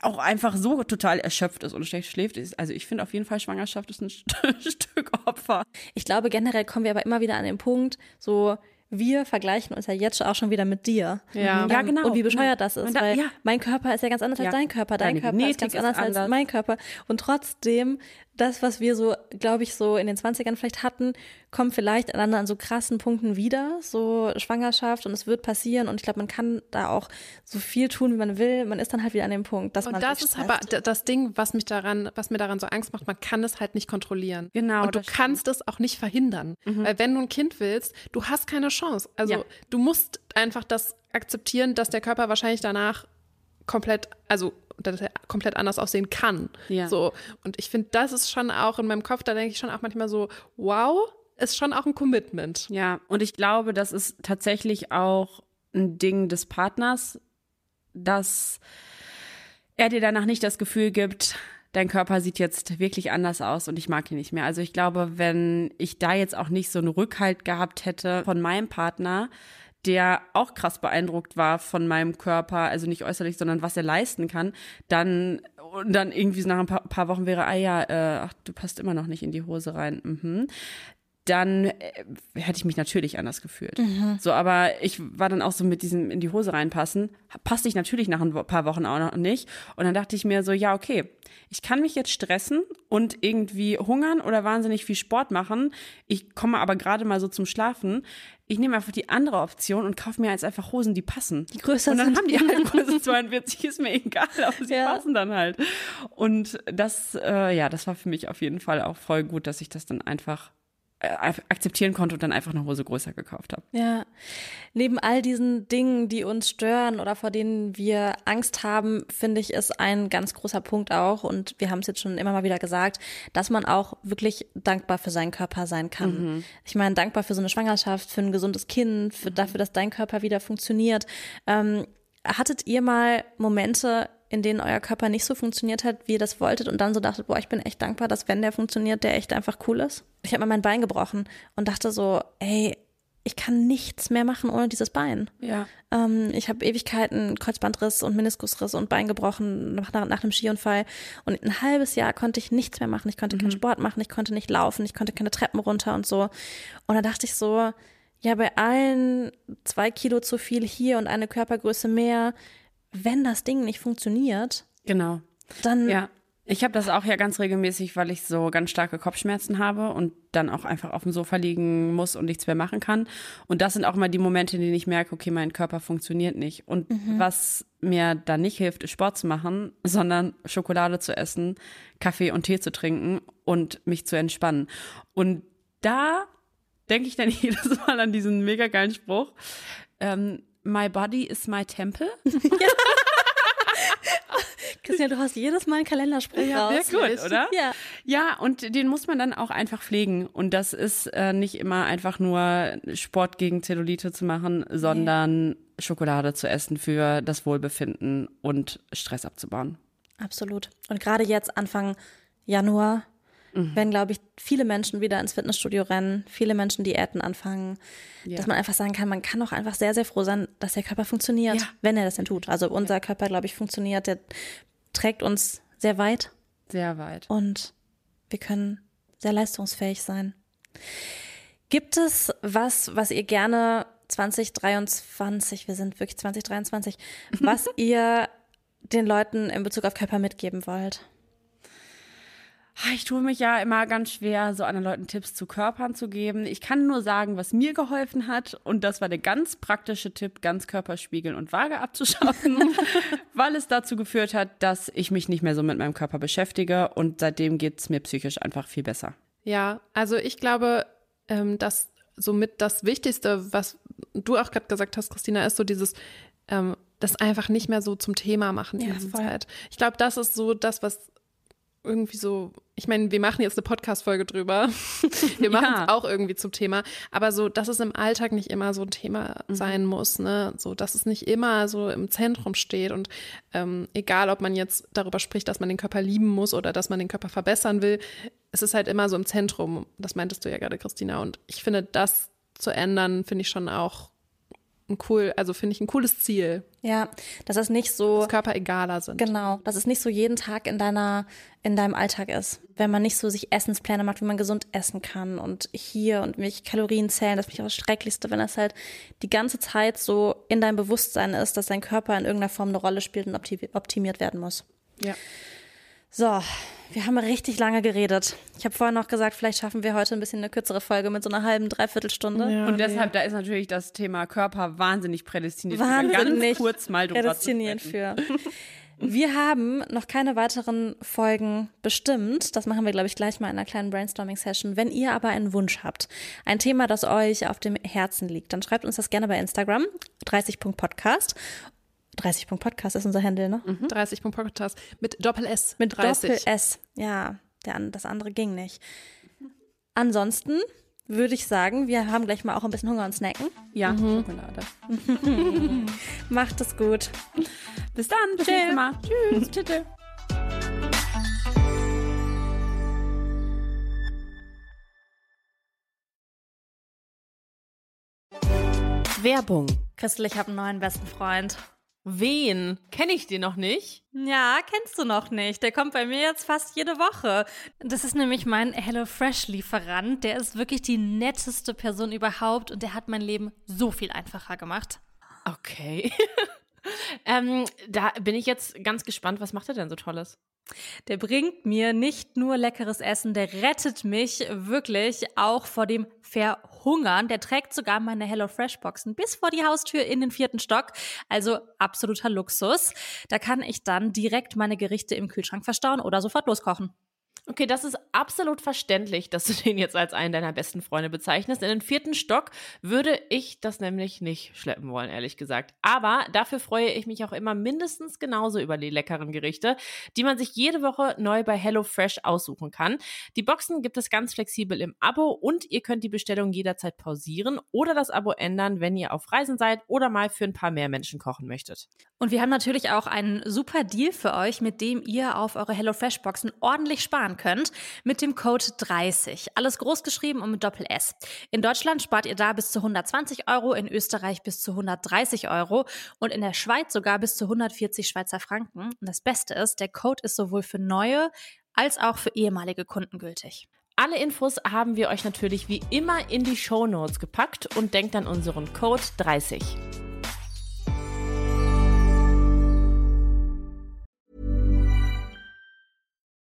auch einfach so total erschöpft ist und schlecht schläft. Also ich finde auf jeden Fall Schwangerschaft ist ein Stück Opfer. Ich glaube generell kommen wir aber immer wieder an den Punkt, so wir vergleichen uns ja jetzt auch schon wieder mit dir. Ja, ja genau. Und wie bescheuert das ist, da, weil ja. mein Körper ist ja ganz anders ja. als dein Körper, dein Deine Körper Genetik ist ganz anders, ist anders als mein Körper. Und trotzdem das, was wir so, glaube ich, so in den 20ern vielleicht hatten, kommt vielleicht an, an so krassen Punkten wieder, so Schwangerschaft und es wird passieren und ich glaube, man kann da auch so viel tun, wie man will. Man ist dann halt wieder an dem Punkt, dass und man. Das ist aber das Ding, was mich daran, was mir daran so Angst macht, man kann es halt nicht kontrollieren. Genau. Und du kannst es auch nicht verhindern. Mhm. Weil wenn du ein Kind willst, du hast keine Chance. Also ja. du musst einfach das akzeptieren, dass der Körper wahrscheinlich danach komplett, also dass er komplett anders aussehen kann. Ja. So. Und ich finde, das ist schon auch in meinem Kopf, da denke ich schon auch manchmal so, wow, ist schon auch ein Commitment. Ja, und ich glaube, das ist tatsächlich auch ein Ding des Partners, dass er dir danach nicht das Gefühl gibt, dein Körper sieht jetzt wirklich anders aus und ich mag ihn nicht mehr. Also ich glaube, wenn ich da jetzt auch nicht so einen Rückhalt gehabt hätte von meinem Partner, der auch krass beeindruckt war von meinem Körper, also nicht äußerlich, sondern was er leisten kann, dann und dann irgendwie nach ein paar, paar Wochen wäre, ah ja, äh, ach, du passt immer noch nicht in die Hose rein. Mhm. Dann äh, hätte ich mich natürlich anders gefühlt. So, aber ich war dann auch so mit diesem in die Hose reinpassen, passte ich natürlich nach ein paar Wochen auch noch nicht. Und dann dachte ich mir so, ja, okay, ich kann mich jetzt stressen und irgendwie hungern oder wahnsinnig viel Sport machen. Ich komme aber gerade mal so zum Schlafen. Ich nehme einfach die andere Option und kaufe mir jetzt einfach Hosen, die passen. Die größer Und dann sind. haben die halt Größe 42, ist mir egal, aber sie Ja. passen dann halt. Und das, äh, ja, das war für mich auf jeden Fall auch voll gut, dass ich das dann einfach akzeptieren konnte und dann einfach eine Hose größer gekauft habe. Ja, neben all diesen Dingen, die uns stören oder vor denen wir Angst haben, finde ich, ist ein ganz großer Punkt auch, und wir haben es jetzt schon immer mal wieder gesagt, dass man auch wirklich dankbar für seinen Körper sein kann. Ich meine, dankbar für so eine Schwangerschaft, für ein gesundes Kind, für dafür, dass dein Körper wieder funktioniert. Ähm, hattet ihr mal Momente, in denen euer Körper nicht so funktioniert hat, wie ihr das wolltet und dann so dachtet, boah, ich bin echt dankbar, dass wenn der funktioniert, der echt einfach cool ist? Ich habe mal mein Bein gebrochen und dachte so, ey, ich kann nichts mehr machen ohne dieses Bein. Ja. Ähm, ich habe Ewigkeiten Kreuzbandriss und Meniskusriss und Bein gebrochen nach, nach, nach einem Skiunfall. Und ein halbes Jahr konnte ich nichts mehr machen. Ich konnte keinen Sport machen, ich konnte nicht laufen, ich konnte keine Treppen runter und so. Und da dachte ich so, ja, bei allen zwei Kilo zu viel hier und eine Körpergröße mehr, wenn das Ding nicht funktioniert, Genau. dann Ja. Ich habe das auch ja ganz regelmäßig, weil ich so ganz starke Kopfschmerzen habe und dann auch einfach auf dem Sofa liegen muss und nichts mehr machen kann. Und das sind auch mal die Momente, in denen ich merke, okay, mein Körper funktioniert nicht. Und was mir da nicht hilft, ist Sport zu machen, sondern Schokolade zu essen, Kaffee und Tee zu trinken und mich zu entspannen. Und da denke ich dann jedes Mal an diesen mega geilen Spruch. Ähm, my body is my temple. Christian, du hast jedes Mal einen Kalenderspruch Ja, raus. sehr gut, oder? Ja. Ja, und den muss man dann auch einfach pflegen. Und das ist äh, nicht immer einfach nur Sport gegen Zellulite zu machen, sondern Schokolade zu essen für das Wohlbefinden und Stress abzubauen. Absolut. Und gerade jetzt Anfang Januar werden, glaube ich, viele Menschen wieder ins Fitnessstudio rennen, viele Menschen Diäten anfangen, Ja. dass man einfach sagen kann, man kann auch einfach sehr, sehr froh sein, dass der Körper funktioniert, Ja. wenn er das denn tut. Also unser Körper, glaube ich, funktioniert, der trägt uns sehr weit Sehr weit. und wir können sehr leistungsfähig sein. Gibt es was, was ihr gerne 2023, wir sind wirklich 2023, was ihr den Leuten in Bezug auf Körper mitgeben wollt? Ah, Ich tue mich ja immer ganz schwer, so anderen Leuten Tipps zu Körpern zu geben. Ich kann nur sagen, was mir geholfen hat. Und das war der ganz praktische Tipp, Ganzkörperspiegel und Waage abzuschaffen, weil es dazu geführt hat, dass ich mich nicht mehr so mit meinem Körper beschäftige. Und seitdem geht's mir psychisch einfach viel besser. Ja, also ich glaube, ähm, dass somit das Wichtigste, was du auch gerade gesagt hast, Christina, ist so dieses, ähm, das einfach nicht mehr so zum Thema machen die Ja, ganze voll. Zeit. Ich glaube, das ist so das, was irgendwie so, ich meine, wir machen jetzt eine Podcast-Folge drüber. Wir machen es Ja. auch irgendwie zum Thema. Aber so, dass es im Alltag nicht immer so ein Thema sein muss, ne? So, dass es nicht immer so im Zentrum steht. Und ähm, egal, ob man jetzt darüber spricht, dass man den Körper lieben muss oder dass man den Körper verbessern will, es ist halt immer so im Zentrum. Das meintest du ja gerade, Christina. Und ich finde, das zu ändern, finde ich schon auch ein cool, also finde ich ein cooles Ziel, Ja, dass es nicht so dass Körper egaler sind. Genau, dass es nicht so jeden Tag in deiner, in deinem Alltag ist. Wenn man nicht so sich Essenspläne macht, wie man gesund essen kann und hier und welche Kalorien zählen, das finde ich auch das Schrecklichste, wenn das halt die ganze Zeit so in deinem Bewusstsein ist, dass dein Körper in irgendeiner Form eine Rolle spielt und opti- optimiert werden muss. Ja. So, wir haben richtig lange geredet. Ich habe vorher noch gesagt, vielleicht schaffen wir heute ein bisschen eine kürzere Folge mit so einer halben, dreiviertelstunde. Ja, Und nee. deshalb, da ist natürlich das Thema Körper wahnsinnig prädestiniert. für ganz Wahnsinnig kurz mal drüber zu prädestiniert sprechen. für. Wir haben noch keine weiteren Folgen bestimmt. Das machen wir, glaube ich, gleich mal in einer kleinen Brainstorming-Session. Wenn ihr aber einen Wunsch habt, ein Thema, das euch auf dem Herzen liegt, dann schreibt uns das gerne bei Instagram, 30.podcast. 30.podcast ist unser Handle, ne? 30 Punkt Podcast mit Doppel S. Mit 30. Doppel-S. Ja, der, das andere ging nicht. Ansonsten würde ich sagen, wir haben gleich mal auch ein bisschen Hunger und snacken. Ja, Schokolade. Macht es gut. Bis dann, bis Tschö. nächstes Mal. Tschüss. Tschüss. Werbung. Christel, ich habe einen neuen besten Freund. Wen? Kenne ich den noch nicht? Ja, kennst du noch nicht. Der kommt bei mir jetzt fast jede Woche. Das ist nämlich mein HelloFresh-Lieferant. Der ist wirklich die netteste Person überhaupt und der hat mein Leben so viel einfacher gemacht. Okay. ähm, da bin ich jetzt ganz gespannt. Was macht er denn so Tolles? Der bringt mir nicht nur leckeres Essen, der rettet mich wirklich auch vor dem Verhungern. Der trägt sogar meine HelloFresh-Boxen bis vor die Haustür in den vierten Stock. Also absoluter Luxus. Da kann ich dann direkt meine Gerichte im Kühlschrank verstauen oder sofort loskochen. Okay, das ist absolut verständlich, dass du den jetzt als einen deiner besten Freunde bezeichnest. In den vierten Stock würde ich das nämlich nicht schleppen wollen, ehrlich gesagt. Aber dafür freue ich mich auch immer mindestens genauso über die leckeren Gerichte, die man sich jede Woche neu bei HelloFresh aussuchen kann. Die Boxen gibt es ganz flexibel im Abo und ihr könnt die Bestellung jederzeit pausieren oder das Abo ändern, wenn ihr auf Reisen seid oder mal für ein paar mehr Menschen kochen möchtet. Und wir haben natürlich auch einen super Deal für euch, mit dem ihr auf eure HelloFresh-Boxen ordentlich sparen könnt, mit dem Code 30. Alles groß geschrieben und mit Doppel S. In Deutschland spart ihr da bis zu 120 Euro, in Österreich bis zu 130 Euro und in der Schweiz sogar bis zu 140 Schweizer Franken. Und das Beste ist, der Code ist sowohl für neue als auch für ehemalige Kunden gültig. Alle Infos haben wir euch natürlich wie immer in die Show Notes gepackt und denkt an unseren Code 30.